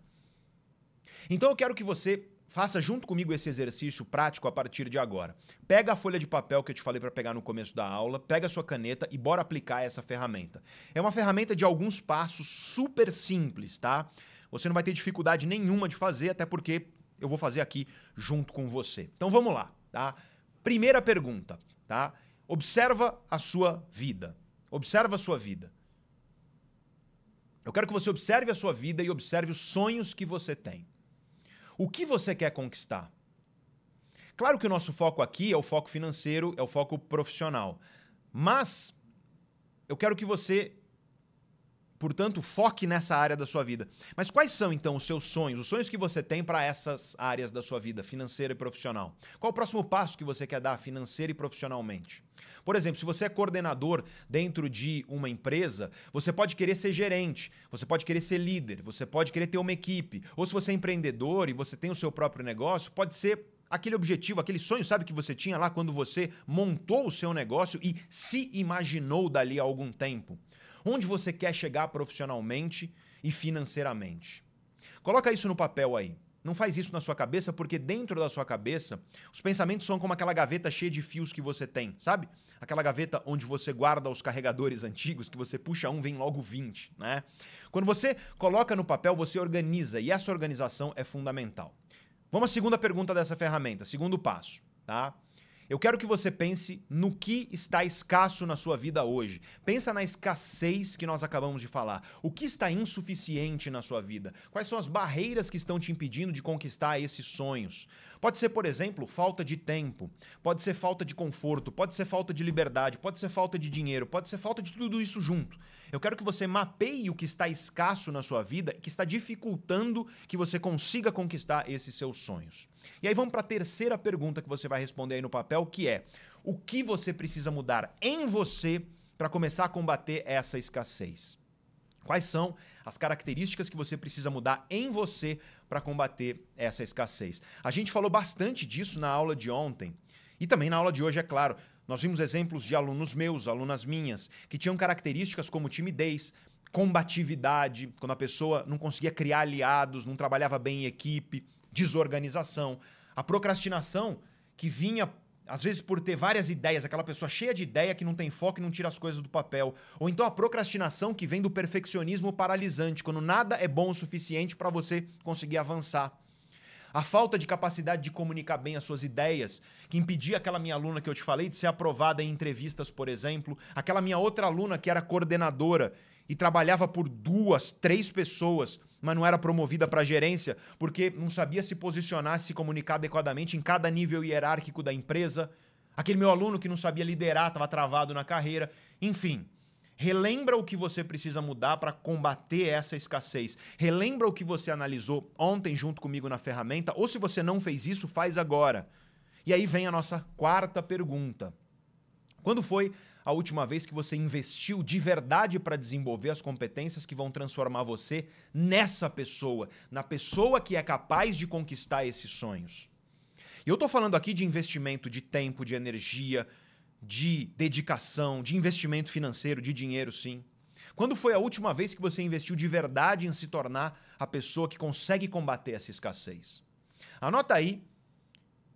Então eu quero que você faça junto comigo esse exercício prático a partir de agora. Pega a folha de papel que eu te falei para pegar no começo da aula, pega a sua caneta e bora aplicar essa ferramenta. É uma ferramenta de alguns passos super simples, tá? Você não vai ter dificuldade nenhuma de fazer, até porque eu vou fazer aqui junto com você. Então vamos lá, tá? Primeira pergunta, tá? Observa a sua vida. Observa a sua vida. Eu quero que você observe a sua vida e observe os sonhos que você tem. O que você quer conquistar? Claro que o nosso foco aqui é o foco financeiro, é o foco profissional. Mas eu quero que você Portanto, foque nessa área da sua vida. Mas quais são então os seus sonhos, os sonhos que você tem para essas áreas da sua vida, financeira e profissional? Qual o próximo passo que você quer dar financeira e profissionalmente? Por exemplo, se você é coordenador dentro de uma empresa, você pode querer ser gerente, você pode querer ser líder, você pode querer ter uma equipe. Ou se você é empreendedor e você tem o seu próprio negócio, pode ser aquele objetivo, aquele sonho, sabe, que você tinha lá quando você montou o seu negócio e se imaginou dali a algum tempo. Onde você quer chegar profissionalmente e financeiramente? Coloca isso no papel aí. Não faz isso na sua cabeça, porque dentro da sua cabeça, os pensamentos são como aquela gaveta cheia de fios que você tem, sabe? Aquela gaveta onde você guarda os carregadores antigos, que você puxa um, vem logo 20, né? Quando você coloca no papel, você organiza, e essa organização é fundamental. Vamos à segunda pergunta dessa ferramenta, segundo passo, tá? Eu quero que você pense no que está escasso na sua vida hoje. Pensa na escassez que nós acabamos de falar. O que está insuficiente na sua vida? Quais são as barreiras que estão te impedindo de conquistar esses sonhos? Pode ser, por exemplo, falta de tempo, pode ser falta de conforto, pode ser falta de liberdade, pode ser falta de dinheiro, pode ser falta de tudo isso junto. Eu quero que você mapeie o que está escasso na sua vida, que está dificultando que você consiga conquistar esses seus sonhos. E aí vamos para a terceira pergunta que você vai responder aí no papel, que é: o que você precisa mudar em você para começar a combater essa escassez? Quais são as características que você precisa mudar em você para combater essa escassez? A gente falou bastante disso na aula de ontem e também na aula de hoje, é claro. Nós vimos exemplos de alunos meus, alunas minhas, que tinham características como timidez, combatividade, quando a pessoa não conseguia criar aliados, não trabalhava bem em equipe, desorganização, a procrastinação que vinha às vezes por ter várias ideias, aquela pessoa cheia de ideia que não tem foco e não tira as coisas do papel, ou então a procrastinação que vem do perfeccionismo paralisante, quando nada é bom o suficiente para você conseguir avançar. A falta de capacidade de comunicar bem as suas ideias, que impedia aquela minha aluna que eu te falei de ser aprovada em entrevistas, por exemplo, aquela minha outra aluna que era coordenadora e trabalhava por duas, três pessoas, mas não era promovida para gerência porque não sabia se posicionar, se comunicar adequadamente em cada nível hierárquico da empresa. Aquele meu aluno que não sabia liderar, estava travado na carreira. Enfim, relembra o que você precisa mudar para combater essa escassez. Relembra o que você analisou ontem junto comigo na ferramenta, ou se você não fez isso, faz agora. E aí vem a nossa quarta pergunta. Quando foi a última vez que você investiu de verdade para desenvolver as competências que vão transformar você nessa pessoa, na pessoa que é capaz de conquistar esses sonhos? E eu estou falando aqui de investimento de tempo, de energia, de dedicação, de investimento financeiro, de dinheiro, sim. Quando foi a última vez que você investiu de verdade em se tornar a pessoa que consegue combater essa escassez? Anota aí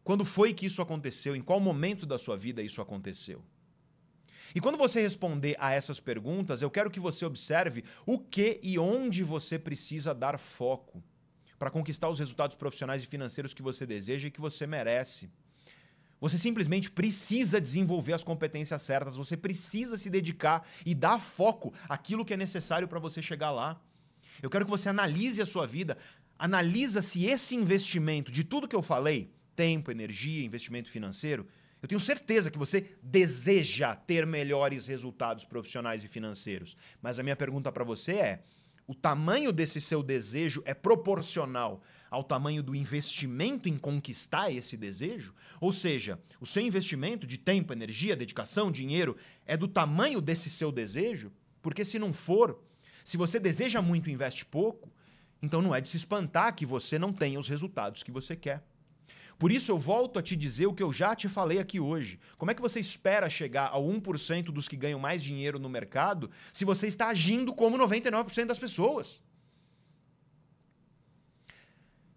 quando foi que isso aconteceu, em qual momento da sua vida isso aconteceu. E quando você responder a essas perguntas, eu quero que você observe o que e onde você precisa dar foco. para conquistar os resultados profissionais e financeiros que você deseja e que você merece. Você simplesmente precisa desenvolver as competências certas, você precisa se dedicar e dar foco àquilo que é necessário para você chegar lá. Eu quero que você analise a sua vida, analisa se esse investimento de tudo que eu falei, tempo, energia, investimento financeiro, eu tenho certeza que você deseja ter melhores resultados profissionais e financeiros. Mas a minha pergunta para você é: o tamanho desse seu desejo é proporcional ao tamanho do investimento em conquistar esse desejo? Ou seja, o seu investimento de tempo, energia, dedicação, dinheiro é do tamanho desse seu desejo? Porque se não for, se você deseja muito e investe pouco, então não é de se espantar que você não tenha os resultados que você quer. Por isso eu volto a te dizer o que eu já te falei aqui hoje. Como é que você espera chegar ao 1% dos que ganham mais dinheiro no mercado se você está agindo como 99% das pessoas?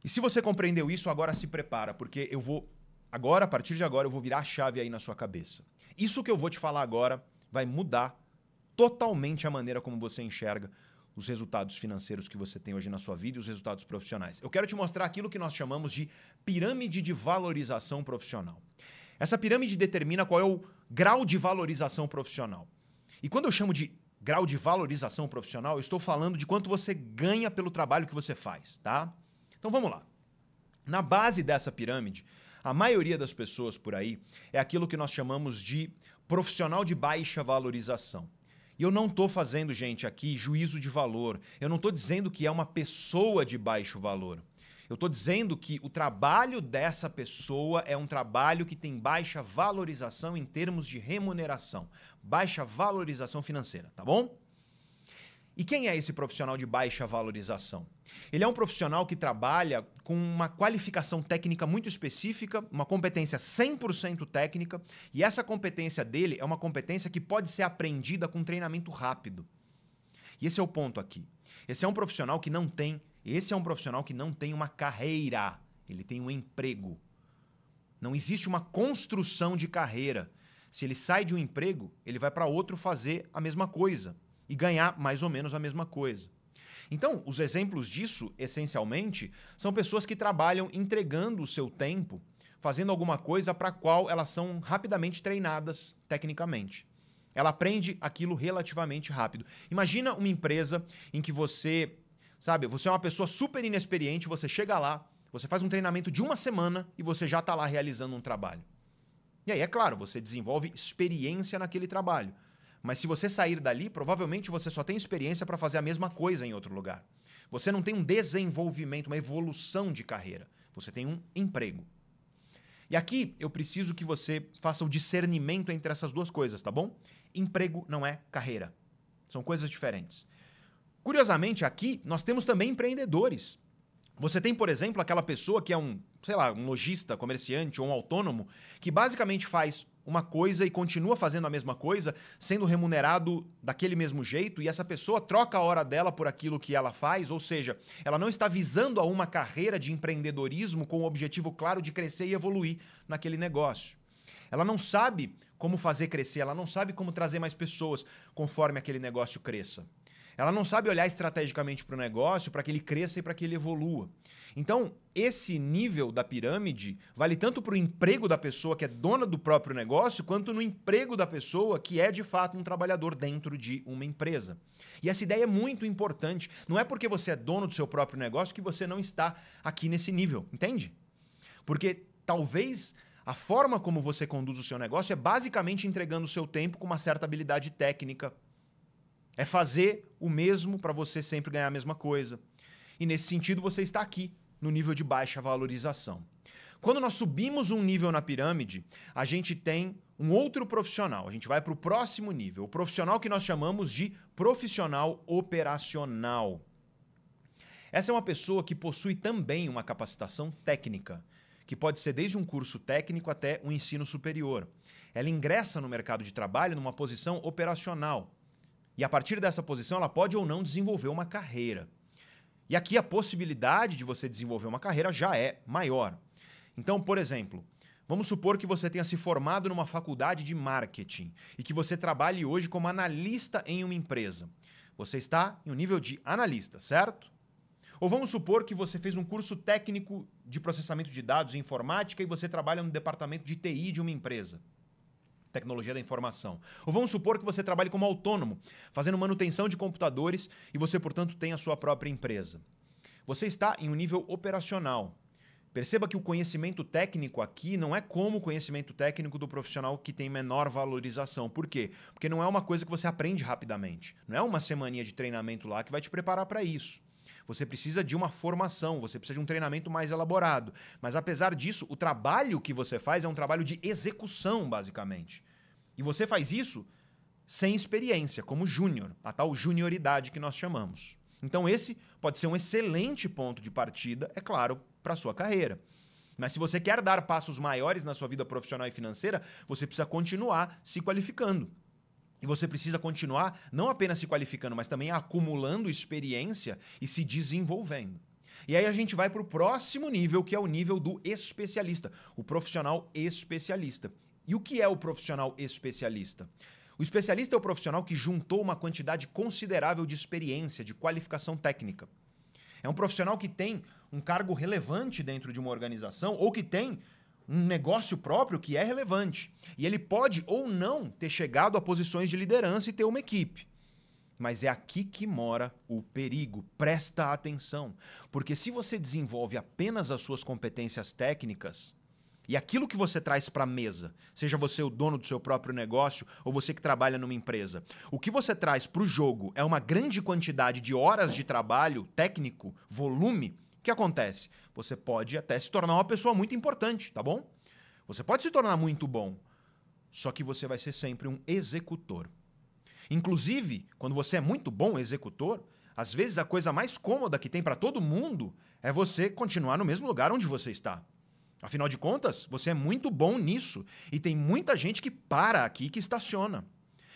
E se você compreendeu isso, agora se prepara, porque eu vou. Agora, a partir de agora, eu vou virar a chave aí na sua cabeça. Isso que eu vou te falar agora vai mudar totalmente a maneira como você enxerga os resultados financeiros que você tem hoje na sua vida e os resultados profissionais. Eu quero te mostrar aquilo que nós chamamos de pirâmide de valorização profissional. Essa pirâmide determina qual é o grau de valorização profissional. E quando eu chamo de grau de valorização profissional, eu estou falando de quanto você ganha pelo trabalho que você faz, tá? Então vamos lá. Na base dessa pirâmide, a maioria das pessoas por aí é aquilo que nós chamamos de profissional de baixa valorização. E eu não estou fazendo, gente, aqui juízo de valor. Eu não estou dizendo que é uma pessoa de baixo valor. Eu estou dizendo que o trabalho dessa pessoa é um trabalho que tem baixa valorização em termos de remuneração, baixa valorização financeira, tá bom? E quem é esse profissional de baixa valorização? Ele é um profissional que trabalha com uma qualificação técnica muito específica, uma competência 100% técnica, e essa competência dele é uma competência que pode ser aprendida com treinamento rápido. E esse é o ponto aqui. Esse é um profissional que não tem, esse é um profissional que não tem uma carreira, ele tem um emprego. Não existe uma construção de carreira. Se ele sai de um emprego, ele vai para outro fazer a mesma coisa e ganhar mais ou menos a mesma coisa. Então, os exemplos disso, essencialmente, são pessoas que trabalham entregando o seu tempo, fazendo alguma coisa para a qual elas são rapidamente treinadas tecnicamente. Ela aprende aquilo relativamente rápido. Imagina uma empresa em que você, sabe, você é uma pessoa super inexperiente, você chega lá, você faz um treinamento de uma semana e você já está lá realizando um trabalho. E aí, é claro, você desenvolve experiência naquele trabalho. Mas se você sair dali, provavelmente você só tem experiência para fazer a mesma coisa em outro lugar. Você não tem um desenvolvimento, uma evolução de carreira. Você tem um emprego. E aqui eu preciso que você faça o discernimento entre essas duas coisas, tá bom? Emprego não é carreira. São coisas diferentes. Curiosamente, aqui nós temos também empreendedores. Você tem, por exemplo, aquela pessoa que é um, sei lá, um lojista, comerciante ou um autônomo, que basicamente faz uma coisa e continua fazendo a mesma coisa, sendo remunerado daquele mesmo jeito, e essa pessoa troca a hora dela por aquilo que ela faz, ou seja, ela não está visando a uma carreira de empreendedorismo com o objetivo claro de crescer e evoluir naquele negócio. Ela não sabe como fazer crescer, ela não sabe como trazer mais pessoas conforme aquele negócio cresça. Ela não sabe olhar estrategicamente para o negócio para que ele cresça e para que ele evolua. Então, esse nível da pirâmide vale tanto para o emprego da pessoa que é dona do próprio negócio, quanto no emprego da pessoa que é de fato um trabalhador dentro de uma empresa. E essa ideia é muito importante. Não é porque você é dono do seu próprio negócio que você não está aqui nesse nível, entende? Porque talvez a forma como você conduz o seu negócio é basicamente entregando o seu tempo com uma certa habilidade técnica. É fazer o mesmo para você sempre ganhar a mesma coisa. E nesse sentido, você está aqui, no nível de baixa valorização. Quando nós subimos um nível na pirâmide, a gente tem um outro profissional. A gente vai para o próximo nível, o profissional que nós chamamos de profissional operacional. Essa é uma pessoa que possui também uma capacitação técnica, que pode ser desde um curso técnico até um ensino superior. Ela ingressa no mercado de trabalho numa posição operacional. E a partir dessa posição, ela pode ou não desenvolver uma carreira. E aqui a possibilidade de você desenvolver uma carreira já é maior. Então, por exemplo, vamos supor que você tenha se formado numa faculdade de marketing e que você trabalhe hoje como analista em uma empresa. Você está em um nível de analista, certo? Ou vamos supor que você fez um curso técnico de processamento de dados e informática e você trabalha no departamento de TI de uma empresa. Tecnologia da informação. Ou vamos supor que você trabalhe como autônomo, fazendo manutenção de computadores e você, portanto, tem a sua própria empresa. Você está em um nível operacional. Perceba que o conhecimento técnico aqui não é como o conhecimento técnico do profissional que tem menor valorização. Por quê? Porque não é uma coisa que você aprende rapidamente. Não é uma semaninha de treinamento lá que vai te preparar para isso. Você precisa de uma formação, você precisa de um treinamento mais elaborado. Mas apesar disso, o trabalho que você faz é um trabalho de execução, basicamente. E você faz isso sem experiência, como júnior, a tal junioridade que nós chamamos. Então esse pode ser um excelente ponto de partida, é claro, para a sua carreira. Mas se você quer dar passos maiores na sua vida profissional e financeira, você precisa continuar se qualificando. E você precisa continuar não apenas se qualificando, mas também acumulando experiência e se desenvolvendo. E aí a gente vai para o próximo nível, que é o nível do especialista, o profissional especialista. E o que é o profissional especialista? O especialista é o profissional que juntou uma quantidade considerável de experiência, de qualificação técnica. É um profissional que tem um cargo relevante dentro de uma organização ou que tem um negócio próprio que é relevante. E ele pode ou não ter chegado a posições de liderança e ter uma equipe. Mas é aqui que mora o perigo. Presta atenção. Porque se você desenvolve apenas as suas competências técnicas e aquilo que você traz para a mesa, seja você o dono do seu próprio negócio ou você que trabalha numa empresa, o que você traz para o jogo é uma grande quantidade de horas de trabalho técnico, volume, o que acontece? você pode até se tornar uma pessoa muito importante, tá bom? Você pode se tornar muito bom, só que você vai ser sempre um executor. Inclusive, quando você é muito bom executor, às vezes a coisa mais cômoda que tem para todo mundo é você continuar no mesmo lugar onde você está. Afinal de contas, você é muito bom nisso e tem muita gente que para aqui que estaciona.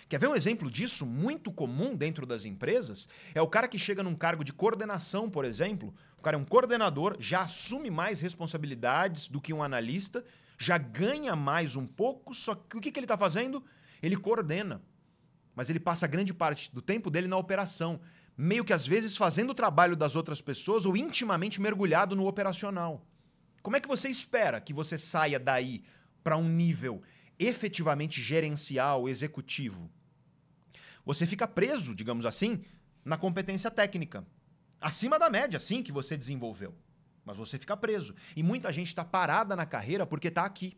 Quer ver um exemplo disso muito comum dentro das empresas? É o cara que chega num cargo de coordenação, por exemplo. O cara é um coordenador, já assume mais responsabilidades do que um analista, já ganha mais um pouco, só que o que, ele está fazendo? Ele coordena. Mas ele passa grande parte do tempo dele na operação, meio que às vezes fazendo o trabalho das outras pessoas ou intimamente mergulhado no operacional. Como é que você espera que você saia daí para um nível efetivamente gerencial, executivo? você fica preso, digamos assim, na competência técnica. Acima da média, sim, que você desenvolveu. Mas você fica preso. E muita gente está parada na carreira porque está aqui.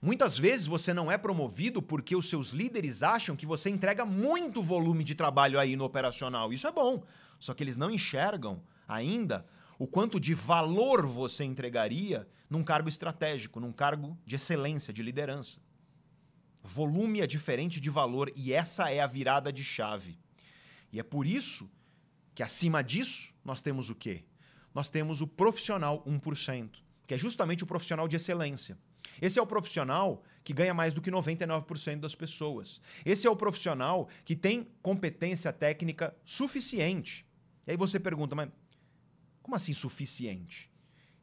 Muitas vezes você não é promovido porque os seus líderes acham que você entrega muito volume de trabalho aí no operacional. Isso é bom. Só que eles não enxergam ainda o quanto de valor você entregaria num cargo estratégico, num cargo de excelência, de liderança. Volume é diferente de valor e essa é a virada de chave. E é por isso que acima disso nós temos o quê? Nós temos o profissional 1%, que é justamente o profissional de excelência. Esse é o profissional que ganha mais do que 99% das pessoas. Esse é o profissional que tem competência técnica suficiente. E aí você pergunta, mas como assim suficiente?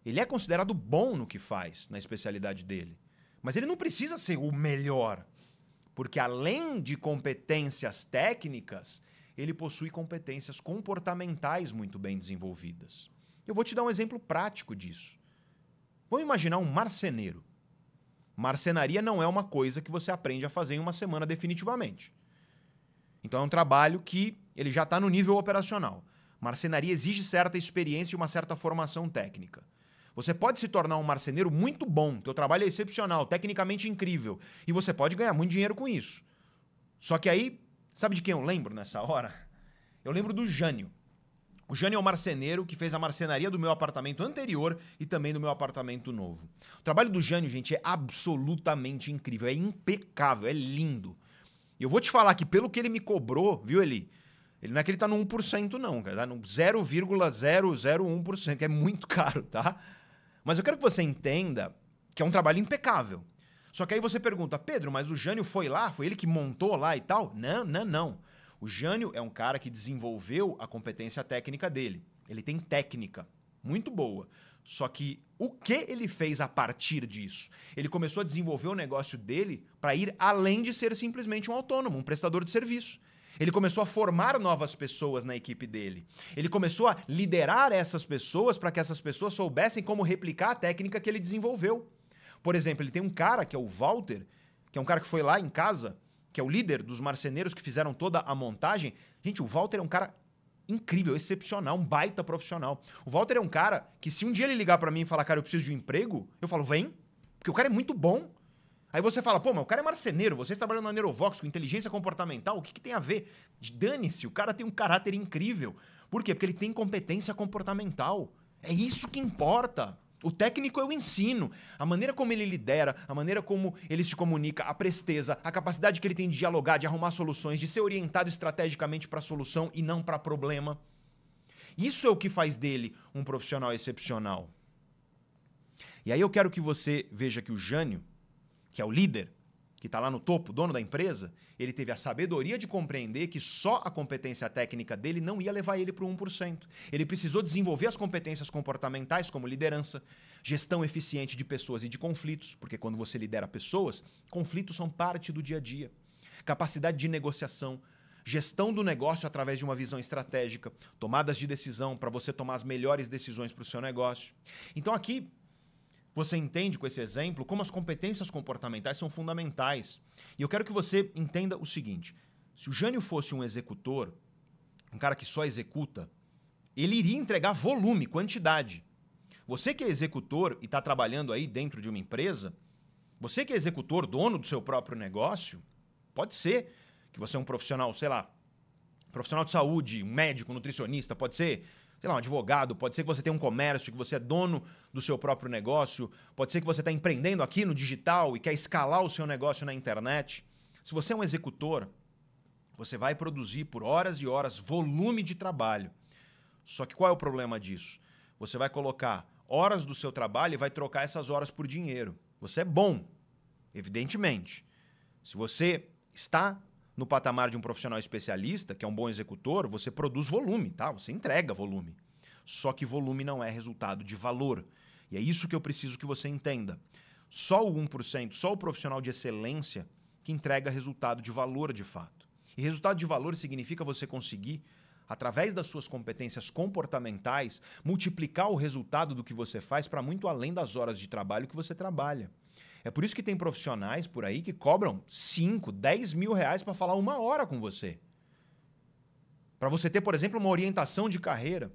Ele é considerado bom no que faz, na especialidade dele. Mas ele não precisa ser o melhor, porque além de competências técnicas, ele possui competências comportamentais muito bem desenvolvidas. Eu vou te dar um exemplo prático disso. Vamos imaginar um marceneiro. Marcenaria não é uma coisa que você aprende a fazer em uma semana definitivamente. Então é um trabalho que ele já está no nível operacional. Marcenaria exige certa experiência e uma certa formação técnica. Você pode se tornar um marceneiro muito bom, teu trabalho é excepcional, tecnicamente incrível, e você pode ganhar muito dinheiro com isso. Só que aí, sabe de quem eu lembro nessa hora? Eu lembro do Jânio. O Jânio é o marceneiro que fez a marcenaria do meu apartamento anterior e também do meu apartamento novo. O trabalho do Jânio, gente, é absolutamente incrível, é impecável, é lindo. E eu vou te falar que pelo que ele me cobrou, viu, Eli? Ele não é que ele tá no 1% não, cara, tá no 0,001%, que é muito caro, tá? Mas eu quero que você entenda que é um trabalho impecável. Só que aí você pergunta, Pedro, mas o Jânio foi lá? Foi ele que montou lá e tal? Não, não, não. O Jânio é um cara que desenvolveu a competência técnica dele. Ele tem técnica muito boa. Só que o que ele fez a partir disso? Ele começou a desenvolver o negócio dele para ir além de ser simplesmente um autônomo, um prestador de serviço. Ele começou a formar novas pessoas na equipe dele. Ele começou a liderar essas pessoas para que essas pessoas soubessem como replicar a técnica que ele desenvolveu. Por exemplo, ele tem um cara que é o Walter, que é um cara que foi lá em casa, que é o líder dos marceneiros que fizeram toda a montagem. Gente, o Walter é um cara incrível, excepcional, um baita profissional. O Walter é um cara que se um dia ele ligar para mim e falar, cara, eu preciso de um emprego, eu falo, vem, porque o cara é muito bom. Aí você fala, pô, mas o cara é marceneiro, vocês trabalham na Neurovox com inteligência comportamental, o que, que tem a ver? Dane-se, o cara tem um caráter incrível. Por quê? Porque ele tem competência comportamental. É isso que importa. O técnico eu ensino. A maneira como ele lidera, a maneira como ele se comunica, a presteza, a capacidade que ele tem de dialogar, de arrumar soluções, de ser orientado estrategicamente para a solução e não para problema. Isso é o que faz dele um profissional excepcional. E aí eu quero que você veja que o Jânio, que é o líder, que está lá no topo, dono da empresa, ele teve a sabedoria de compreender que só a competência técnica dele não ia levar ele para o 1%. Ele precisou desenvolver as competências comportamentais, como liderança, gestão eficiente de pessoas e de conflitos, porque quando você lidera pessoas, conflitos são parte do dia a dia. Capacidade de negociação, gestão do negócio através de uma visão estratégica, tomadas de decisão para você tomar as melhores decisões para o seu negócio. Então aqui você entende com esse exemplo como as competências comportamentais são fundamentais. E eu quero que você entenda o seguinte: se o Jânio fosse um executor, um cara que só executa, ele iria entregar volume, quantidade. Você que é executor e está trabalhando aí dentro de uma empresa, você que é executor, dono do seu próprio negócio, pode ser que você é um profissional, sei lá, profissional de saúde, um médico, nutricionista, pode ser sei lá, um advogado, pode ser que você tenha um comércio, que você é dono do seu próprio negócio, pode ser que você está empreendendo aqui no digital e quer escalar o seu negócio na internet. Se você é um executor, você vai produzir por horas e horas volume de trabalho. Só que qual é o problema disso? Você vai colocar horas do seu trabalho e vai trocar essas horas por dinheiro. Você é bom, evidentemente. Se você está no patamar de um profissional especialista, que é um bom executor, você produz volume, tá? Você entrega volume. Só que volume não é resultado de valor. E é isso que eu preciso que você entenda. Só o 1%, só o profissional de excelência que entrega resultado de valor de fato. E resultado de valor significa você conseguir, através das suas competências comportamentais, multiplicar o resultado do que você faz para muito além das horas de trabalho que você trabalha. É por isso que tem profissionais por aí que cobram 5, 10 mil reais para falar uma hora com você. Para você ter, por exemplo, uma orientação de carreira.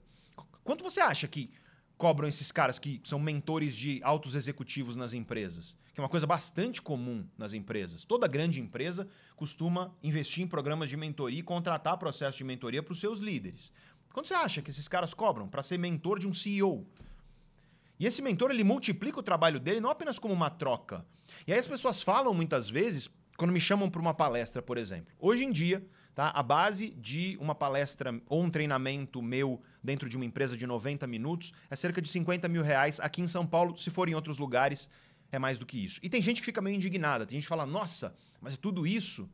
Quanto você acha que cobram esses caras que são mentores de altos executivos nas empresas? Que é uma coisa bastante comum nas empresas. Toda grande empresa costuma investir em programas de mentoria e contratar processo de mentoria para os seus líderes. Quanto você acha que esses caras cobram para ser mentor de um CEO? E esse mentor, ele multiplica o trabalho dele não apenas como uma troca. E aí as pessoas falam muitas vezes, quando me chamam para uma palestra, por exemplo. Hoje em dia, tá, a base de uma palestra ou um treinamento meu dentro de uma empresa de 90 minutos é cerca de 50 mil reais. Aqui em São Paulo, se for em outros lugares, é mais do que isso. E tem gente que fica meio indignada. Tem gente que fala, nossa, mas é tudo isso?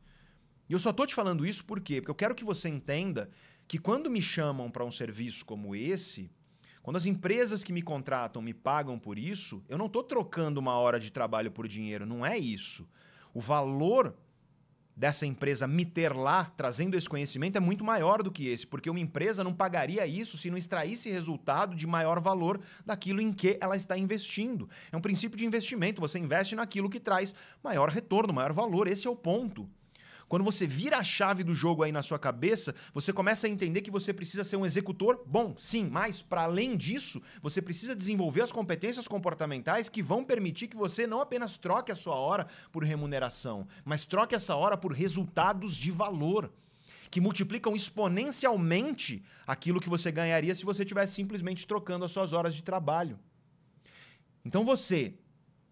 E eu só tô te falando isso por quê? Porque eu quero que você entenda que quando me chamam para um serviço como esse, quando as empresas que me contratam me pagam por isso, eu não estou trocando uma hora de trabalho por dinheiro, não é isso. O valor dessa empresa me ter lá trazendo esse conhecimento é muito maior do que esse, porque uma empresa não pagaria isso se não extraísse resultado de maior valor daquilo em que ela está investindo. É um princípio de investimento, você investe naquilo que traz maior retorno, maior valor, esse é o ponto. Quando você vira a chave do jogo aí na sua cabeça, você começa a entender que você precisa ser um executor bom, sim, mas para além disso, você precisa desenvolver as competências comportamentais que vão permitir que você não apenas troque a sua hora por remuneração, mas troque essa hora por resultados de valor que multiplicam exponencialmente aquilo que você ganharia se você tivesse simplesmente trocando as suas horas de trabalho. Então você,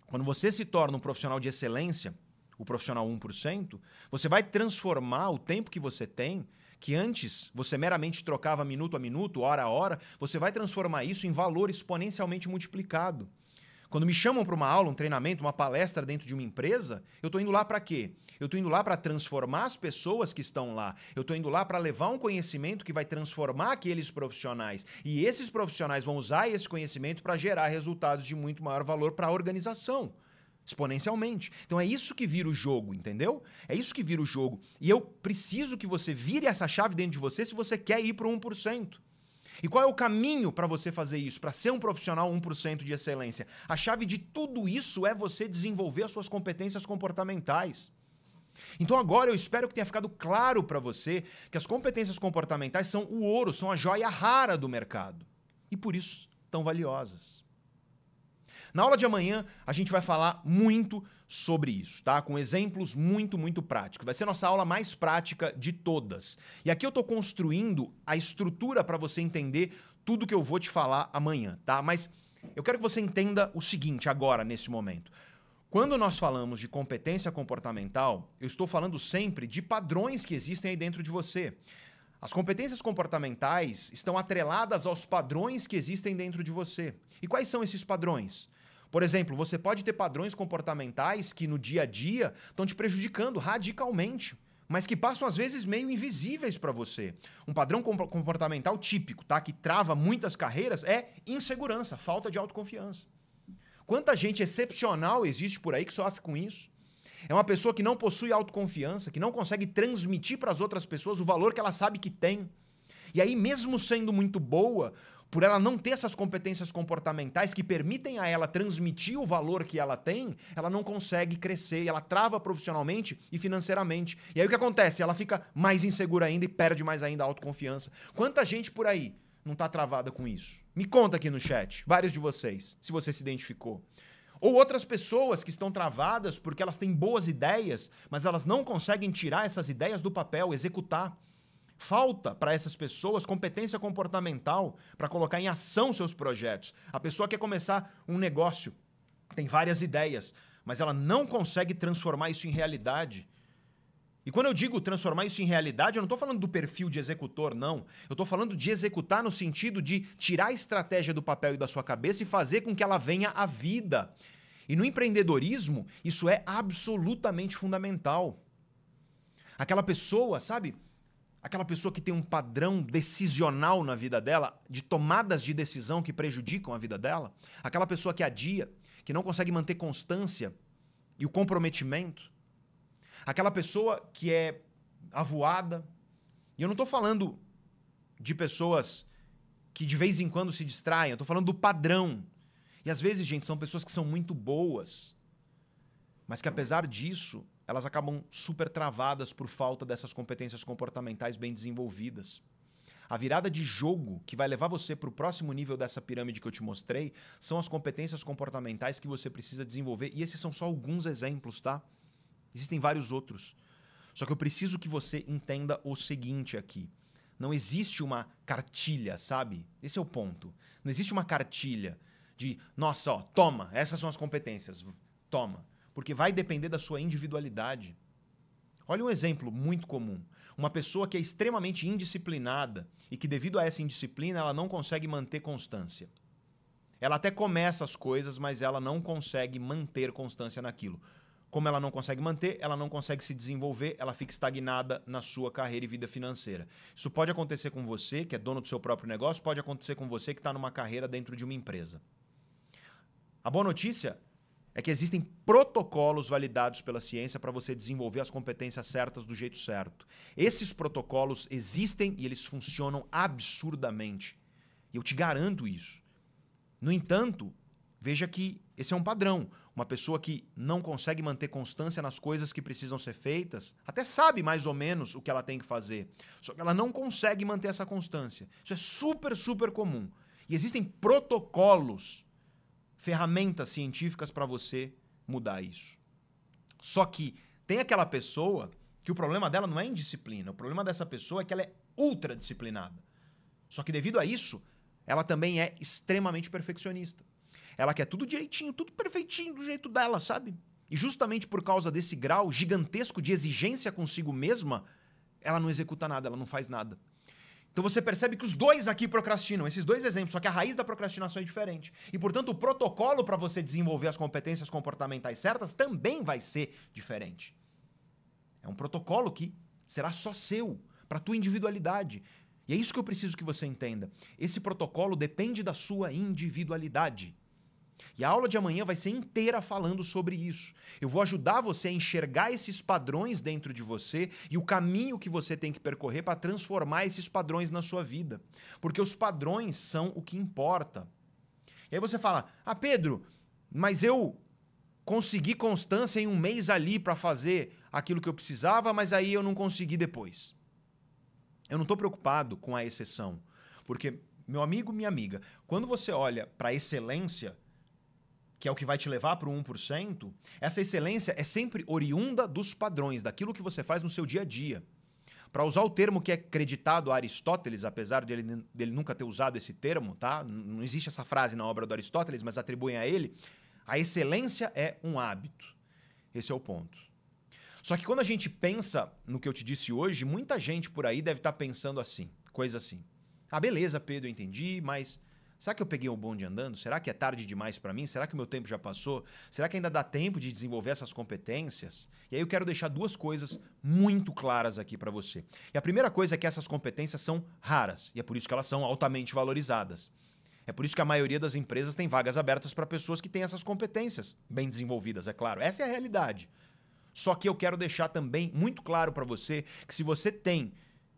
quando você se torna um profissional de excelência, o profissional 1%, você vai transformar o tempo que você tem, que antes você meramente trocava minuto a minuto, hora a hora, você vai transformar isso em valor exponencialmente multiplicado. Quando me chamam para uma aula, um treinamento, uma palestra dentro de uma empresa, eu estou indo lá para quê? Eu estou indo lá para transformar as pessoas que estão lá. Eu estou indo lá para levar um conhecimento que vai transformar aqueles profissionais. E esses profissionais vão usar esse conhecimento para gerar resultados de muito maior valor para a organização. Exponencialmente. Então é isso que vira o jogo, entendeu? É isso que vira o jogo. E eu preciso que você vire essa chave dentro de você se você quer ir para o 1%. E qual é o caminho para você fazer isso, para ser um profissional 1% de excelência? A chave de tudo isso é você desenvolver as suas competências comportamentais. Então agora eu espero que tenha ficado claro para você que as competências comportamentais são o ouro, são a joia rara do mercado. E por isso tão valiosas. Na aula de amanhã, a gente vai falar muito sobre isso, tá? Com exemplos muito, muito práticos. Vai ser nossa aula mais prática de todas. E aqui eu estou construindo a estrutura para você entender tudo que eu vou te falar amanhã, tá? Mas eu quero que você entenda o seguinte agora, nesse momento. Quando nós falamos de competência comportamental, eu estou falando sempre de padrões que existem aí dentro de você. As competências comportamentais estão atreladas aos padrões que existem dentro de você. E quais são esses padrões? Por exemplo, você pode ter padrões comportamentais que no dia a dia estão te prejudicando radicalmente, mas que passam às vezes meio invisíveis para você. Um padrão comportamental típico, tá, que trava muitas carreiras é insegurança, falta de autoconfiança. Quanta gente excepcional existe por aí que sofre com isso? É uma pessoa que não possui autoconfiança, que não consegue transmitir para as outras pessoas o valor que ela sabe que tem. E aí, mesmo sendo muito boa, por ela não ter essas competências comportamentais que permitem a ela transmitir o valor que ela tem, ela não consegue crescer, ela trava profissionalmente e financeiramente. E aí o que acontece? Ela fica mais insegura ainda e perde mais ainda a autoconfiança. Quanta gente por aí não está travada com isso? Me conta aqui no chat, vários de vocês, se você se identificou. Ou outras pessoas que estão travadas porque elas têm boas ideias, mas elas não conseguem tirar essas ideias do papel, executar. Falta para essas pessoas competência comportamental para colocar em ação seus projetos. A pessoa quer começar um negócio, tem várias ideias, mas ela não consegue transformar isso em realidade. E quando eu digo transformar isso em realidade, eu não estou falando do perfil de executor, não. Eu estou falando de executar no sentido de tirar a estratégia do papel e da sua cabeça e fazer com que ela venha à vida. E no empreendedorismo, isso é absolutamente fundamental. Aquela pessoa, sabe? Aquela pessoa que tem um padrão decisional na vida dela, de tomadas de decisão que prejudicam a vida dela, aquela pessoa que adia, que não consegue manter constância e o comprometimento, aquela pessoa que é avoada. E eu não estou falando de pessoas que de vez em quando se distraem, eu estou falando do padrão. E às vezes, gente, são pessoas que são muito boas, mas que apesar disso, elas acabam super travadas por falta dessas competências comportamentais bem desenvolvidas. A virada de jogo que vai levar você para o próximo nível dessa pirâmide que eu te mostrei são as competências comportamentais que você precisa desenvolver. E esses são só alguns exemplos, tá? Existem vários outros. Só que eu preciso que você entenda o seguinte aqui. Não existe uma cartilha, sabe? Esse é o ponto. Não existe uma cartilha de, nossa, ó, toma, essas são as competências, toma porque vai depender da sua individualidade. Olha um exemplo muito comum. Uma pessoa que é extremamente indisciplinada e que, devido a essa indisciplina, ela não consegue manter constância. Ela até começa as coisas, mas ela não consegue manter constância naquilo. Como ela não consegue manter, ela não consegue se desenvolver, ela fica estagnada na sua carreira e vida financeira. Isso pode acontecer com você, que é dono do seu próprio negócio, pode acontecer com você que está numa carreira dentro de uma empresa. A boa notícia é que existem protocolos validados pela ciência para você desenvolver as competências certas do jeito certo. Esses protocolos existem e eles funcionam absurdamente. Eu te garanto isso. No entanto, veja que esse é um padrão. Uma pessoa que não consegue manter constância nas coisas que precisam ser feitas, até sabe mais ou menos o que ela tem que fazer, só que ela não consegue manter essa constância. Isso é super, super comum. E existem protocolos ferramentas científicas para você mudar isso. Só que tem aquela pessoa que o problema dela não é indisciplina, o problema dessa pessoa é que ela é ultra disciplinada. Só que devido a isso, ela também é extremamente perfeccionista. Ela quer tudo direitinho, tudo perfeitinho do jeito dela, sabe? E justamente por causa desse grau gigantesco de exigência consigo mesma, ela não executa nada, ela não faz nada. Então você percebe que os dois aqui procrastinam, esses dois exemplos, só que a raiz da procrastinação é diferente. E, portanto, o protocolo para você desenvolver as competências comportamentais certas também vai ser diferente. É um protocolo que será só seu, para a tua individualidade. E é isso que eu preciso que você entenda. Esse protocolo depende da sua individualidade. E a aula de amanhã vai ser inteira falando sobre isso. Eu vou ajudar você a enxergar esses padrões dentro de você e o caminho que você tem que percorrer para transformar esses padrões na sua vida. Porque os padrões são o que importa. E aí você fala: "Ah, Pedro, mas eu consegui constância em um mês ali para fazer aquilo que eu precisava, mas aí eu não consegui depois". Eu não estou preocupado com a exceção, porque meu amigo, minha amiga, quando você olha para a excelência, que é o que vai te levar para o 1%, essa excelência é sempre oriunda dos padrões, daquilo que você faz no seu dia a dia. Para usar o termo que é creditado a Aristóteles, apesar dele, dele nunca ter usado esse termo, tá? Não existe essa frase na obra do Aristóteles, mas atribuem a ele. A excelência é um hábito. Esse é o ponto. Só que quando a gente pensa no que eu te disse hoje, muita gente por aí deve estar pensando assim, coisa assim. Ah, beleza, Pedro, eu entendi, mas Será que eu peguei o bonde andando? Será que é tarde demais para mim? Será que o meu tempo já passou? Será que ainda dá tempo de desenvolver essas competências? E aí eu quero deixar duas coisas muito claras aqui para você. E a primeira coisa é que essas competências são raras e é por isso que elas são altamente valorizadas. É por isso que a maioria das empresas tem vagas abertas para pessoas que têm essas competências bem desenvolvidas, é claro. Essa é a realidade. Só que eu quero deixar também muito claro para você que se você tem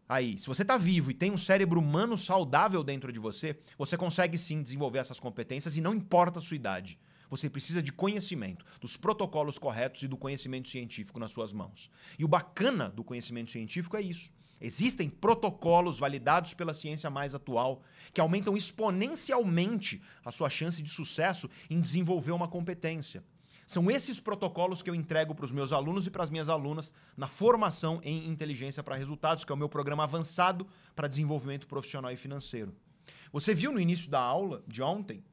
aí, se você está vivo e tem um cérebro humano saudável dentro de você, você consegue sim desenvolver essas competências e não importa a sua idade. Você precisa de conhecimento, dos protocolos corretos e do conhecimento científico nas suas mãos. E o bacana do conhecimento científico é isso. Existem protocolos validados pela ciência mais atual que aumentam exponencialmente a sua chance de sucesso em desenvolver uma competência. São esses protocolos que eu entrego para os meus alunos e para as minhas alunas na formação em inteligência para resultados, que é o meu programa avançado para desenvolvimento profissional e financeiro. Você viu no início da aula de ontem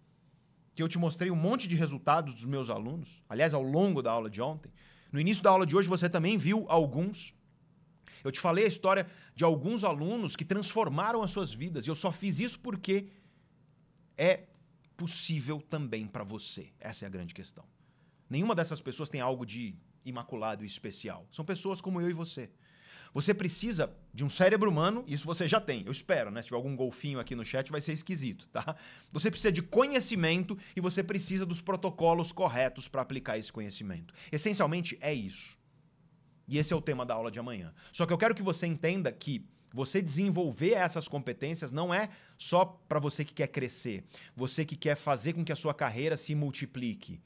que eu te mostrei um monte de resultados dos meus alunos, aliás, ao longo da aula de ontem. No início da aula de hoje você também viu alguns. Eu te falei a história de alguns alunos que transformaram as suas vidas, e eu só fiz isso porque é possível também para você. Essa é a grande questão. Nenhuma dessas pessoas tem algo de imaculado e especial. São pessoas como eu e você. Você precisa de um cérebro humano, isso você já tem, eu espero, né? Se tiver algum golfinho aqui no chat, vai ser esquisito, tá? Você precisa de conhecimento e você precisa dos protocolos corretos para aplicar esse conhecimento. Essencialmente é isso. E esse é o tema da aula de amanhã. Só que eu quero que você entenda que você desenvolver essas competências não é só para você que quer crescer, você que quer fazer com que a sua carreira se multiplique.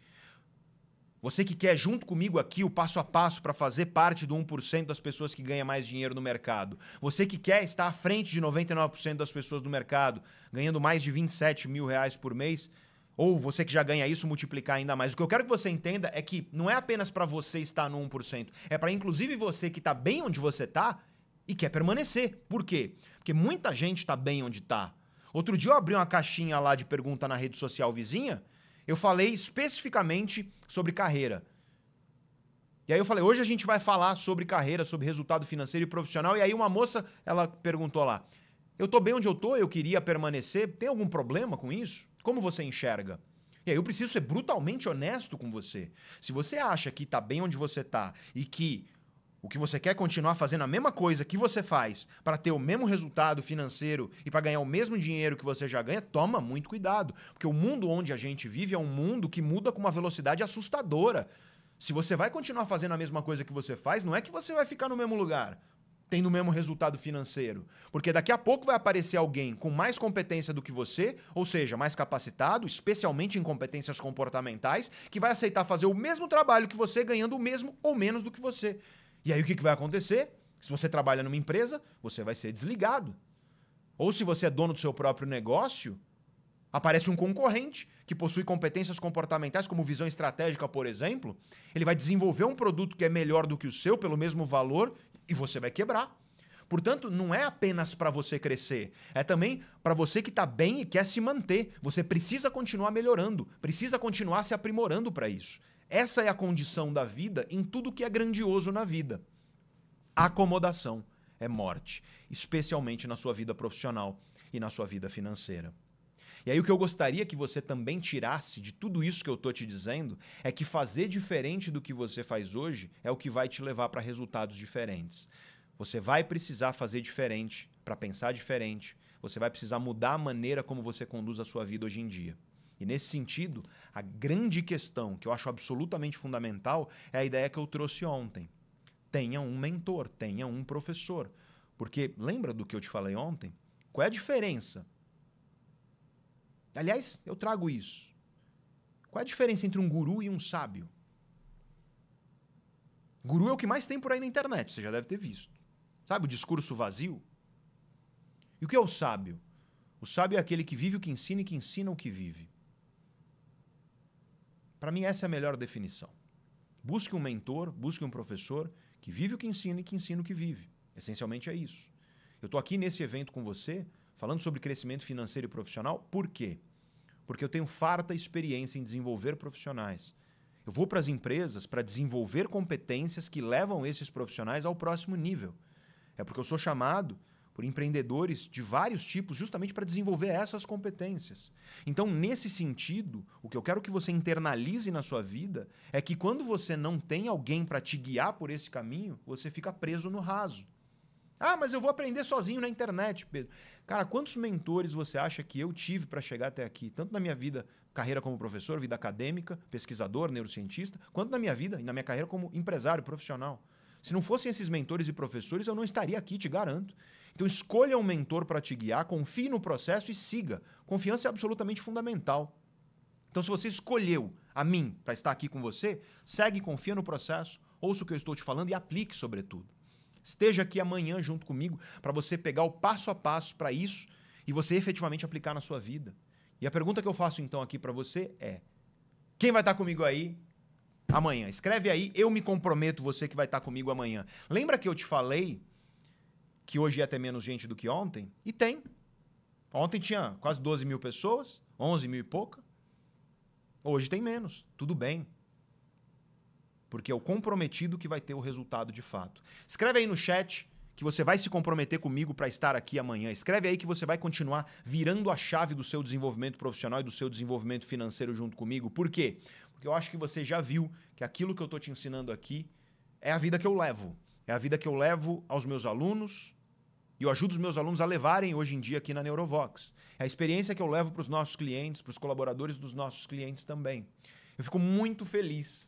Você que quer junto comigo aqui o passo a passo para fazer parte do 1% das pessoas que ganham mais dinheiro no mercado. Você que quer estar à frente de 99% das pessoas do mercado, ganhando mais de 27 mil reais por mês. Ou você que já ganha isso, multiplicar ainda mais. O que eu quero que você entenda é que não é apenas para você estar no 1%. É para inclusive você que está bem onde você está e quer permanecer. Por quê? Porque muita gente está bem onde está. Outro dia eu abri uma caixinha lá de pergunta na rede social vizinha eu falei especificamente sobre carreira. E aí eu falei, hoje a gente vai falar sobre carreira, sobre resultado financeiro e profissional. E aí uma moça, ela perguntou lá, eu tô bem onde eu tô, eu queria permanecer, tem algum problema com isso? Como você enxerga? E aí eu preciso ser brutalmente honesto com você. Se você acha que tá bem onde você tá e que o que você quer continuar fazendo a mesma coisa que você faz para ter o mesmo resultado financeiro e para ganhar o mesmo dinheiro que você já ganha, toma muito cuidado. Porque o mundo onde a gente vive é um mundo que muda com uma velocidade assustadora. Se você vai continuar fazendo a mesma coisa que você faz, não é que você vai ficar no mesmo lugar, tendo o mesmo resultado financeiro. Porque daqui a pouco vai aparecer alguém com mais competência do que você, ou seja, mais capacitado, especialmente em competências comportamentais, que vai aceitar fazer o mesmo trabalho que você, ganhando o mesmo ou menos do que você. E aí o que, que vai acontecer? Se você trabalha numa empresa, você vai ser desligado. Ou se você é dono do seu próprio negócio, aparece um concorrente que possui competências comportamentais, como visão estratégica, por exemplo. Ele vai desenvolver um produto que é melhor do que o seu, pelo mesmo valor, e você vai quebrar. Portanto, não é apenas para você crescer, é também para você que está bem e quer se manter. Você precisa continuar melhorando, precisa continuar se aprimorando para isso. Essa é a condição da vida em tudo que é grandioso na vida. acomodação é morte, especialmente na sua vida profissional e na sua vida financeira. E aí o que eu gostaria que você também tirasse de tudo isso que eu estou te dizendo é que fazer diferente do que você faz hoje é o que vai te levar para resultados diferentes. Você vai precisar fazer diferente para pensar diferente. Você vai precisar mudar a maneira como você conduz a sua vida hoje em dia. E nesse sentido, a grande questão que eu acho absolutamente fundamental é a ideia que eu trouxe ontem. Tenha um mentor, tenha um professor. Porque lembra do que eu te falei ontem? Qual é a diferença? Aliás, eu trago isso. Qual é a diferença entre um guru e um sábio? Guru é o que mais tem por aí na internet, você já deve ter visto. Sabe o discurso vazio? E o que é o sábio? O sábio é aquele que vive o que ensina e que ensina o que vive. Para mim, essa é a melhor definição. Busque um mentor, busque um professor que vive o que ensina e que ensina o que vive. Essencialmente é isso. Eu estou aqui nesse evento com você, falando sobre crescimento financeiro e profissional, por quê? Porque eu tenho farta experiência em desenvolver profissionais. Eu vou para as empresas para desenvolver competências que levam esses profissionais ao próximo nível. É porque eu sou chamado por empreendedores de vários tipos, justamente para desenvolver essas competências. Então, nesse sentido, o que eu quero que você internalize na sua vida é que quando você não tem alguém para te guiar por esse caminho, você fica preso no raso. Ah, mas eu vou aprender sozinho na internet, Pedro. Cara, quantos mentores você acha que eu tive para chegar até aqui? Tanto na minha vida, carreira como professor, vida acadêmica, pesquisador, neurocientista, quanto na minha vida e na minha carreira como empresário profissional. Se não fossem esses mentores e professores, eu não estaria aqui, te garanto. Então escolha um mentor para te guiar, confie no processo e siga. Confiança é absolutamente fundamental. Então, se você escolheu a mim para estar aqui com você, segue, confia no processo, ouça o que eu estou te falando e aplique, sobretudo. Esteja aqui amanhã junto comigo para você pegar o passo a passo para isso e você efetivamente aplicar na sua vida. E a pergunta que eu faço então aqui para você é: quem vai estar comigo aí amanhã? Escreve aí, eu me comprometo, você que vai estar comigo amanhã. Lembra que eu te falei que hoje ia ter menos gente do que ontem? E tem. Ontem tinha quase 12 mil pessoas, 11 mil e pouca. Hoje tem menos. Tudo bem. Porque é o comprometido que vai ter o resultado de fato. Escreve aí no chat que você vai se comprometer comigo para estar aqui amanhã. Escreve aí que você vai continuar virando a chave do seu desenvolvimento profissional e do seu desenvolvimento financeiro junto comigo. Por quê? Porque eu acho que você já viu que aquilo que eu estou te ensinando aqui é a vida que eu levo. É a vida que eu levo aos meus alunos, e eu ajudo os meus alunos a levarem hoje em dia aqui na Neurovox. É a experiência que eu levo para os nossos clientes, para os colaboradores dos nossos clientes também. Eu fico muito feliz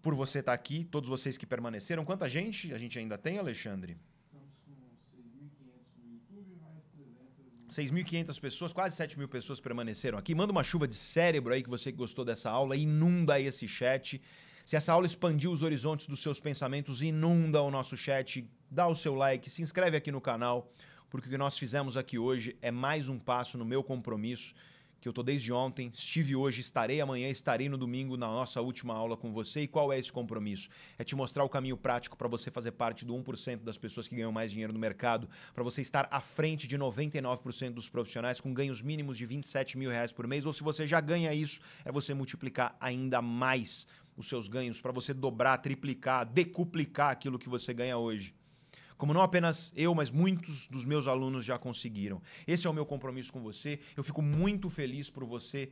por você estar aqui, todos vocês que permaneceram. Quanta gente a gente ainda tem, Alexandre? Estamos com 6.500 no YouTube, mais 300 no... 6.500 pessoas, quase 7 mil pessoas permaneceram aqui. Manda uma chuva de cérebro aí que você gostou dessa aula, inunda esse chat. Se essa aula expandiu os horizontes dos seus pensamentos, inunda o nosso chat, dá o seu like, se inscreve aqui no canal, porque o que nós fizemos aqui hoje é mais um passo no meu compromisso, que eu estou desde ontem, estive hoje, estarei amanhã, estarei no domingo na nossa última aula com você. E qual é esse compromisso? É te mostrar o caminho prático para você fazer parte do 1% das pessoas que ganham mais dinheiro no mercado, para você estar à frente de 99% dos profissionais com ganhos mínimos de 27 mil reais por mês, ou se você já ganha isso, é você multiplicar ainda mais os seus ganhos para você dobrar, triplicar, decuplicar aquilo que você ganha hoje. Como não apenas eu, mas muitos dos meus alunos já conseguiram. Esse é o meu compromisso com você. Eu fico muito feliz por você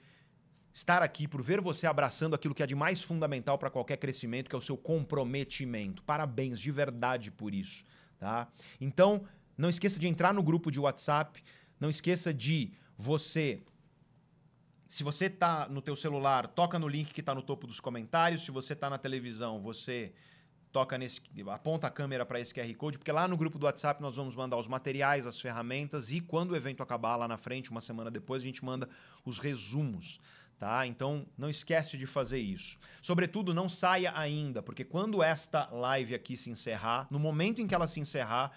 estar aqui, por ver você abraçando aquilo que é de mais fundamental para qualquer crescimento, que é o seu comprometimento. Parabéns de verdade por isso, tá? Então, não esqueça de entrar no grupo de WhatsApp, não esqueça de você se você tá no teu celular, toca no link que está no topo dos comentários. Se você está na televisão, você toca nesse, aponta a câmera para esse QR Code, porque lá no grupo do WhatsApp nós vamos mandar os materiais, as ferramentas e quando o evento acabar lá na frente, uma semana depois, a gente manda os resumos. Tá? Então não esquece de fazer isso. Sobretudo, não saia ainda, porque quando esta live aqui se encerrar, no momento em que ela se encerrar,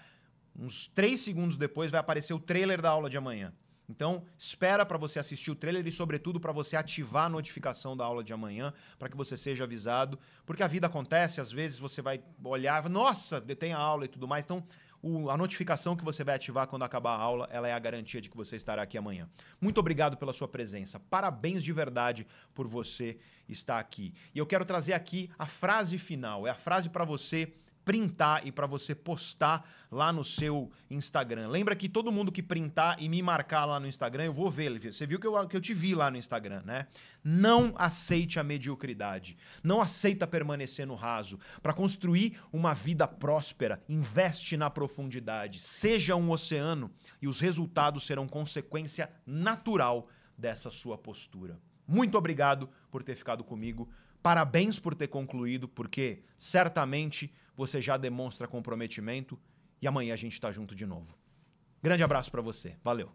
uns três segundos depois vai aparecer o trailer da aula de amanhã. Então, espera para você assistir o trailer e, sobretudo, para você ativar a notificação da aula de amanhã, para que você seja avisado. Porque a vida acontece, às vezes você vai olhar, nossa, detém a aula e tudo mais. Então, o, a notificação que você vai ativar quando acabar a aula, ela é a garantia de que você estará aqui amanhã. Muito obrigado pela sua presença. Parabéns de verdade por você estar aqui. E eu quero trazer aqui a frase final. É a frase para você printar e para você postar lá no seu Instagram. Lembra que todo mundo que printar e me marcar lá no Instagram, eu vou ver. Você viu que eu, que eu te vi lá no Instagram, né? Não aceite a mediocridade. Não aceita permanecer no raso. Para construir uma vida próspera, investe na profundidade. Seja um oceano e os resultados serão consequência natural dessa sua postura. Muito obrigado por ter ficado comigo. Parabéns por ter concluído, porque certamente você já demonstra comprometimento e amanhã a gente está junto de novo. Grande abraço para você. Valeu.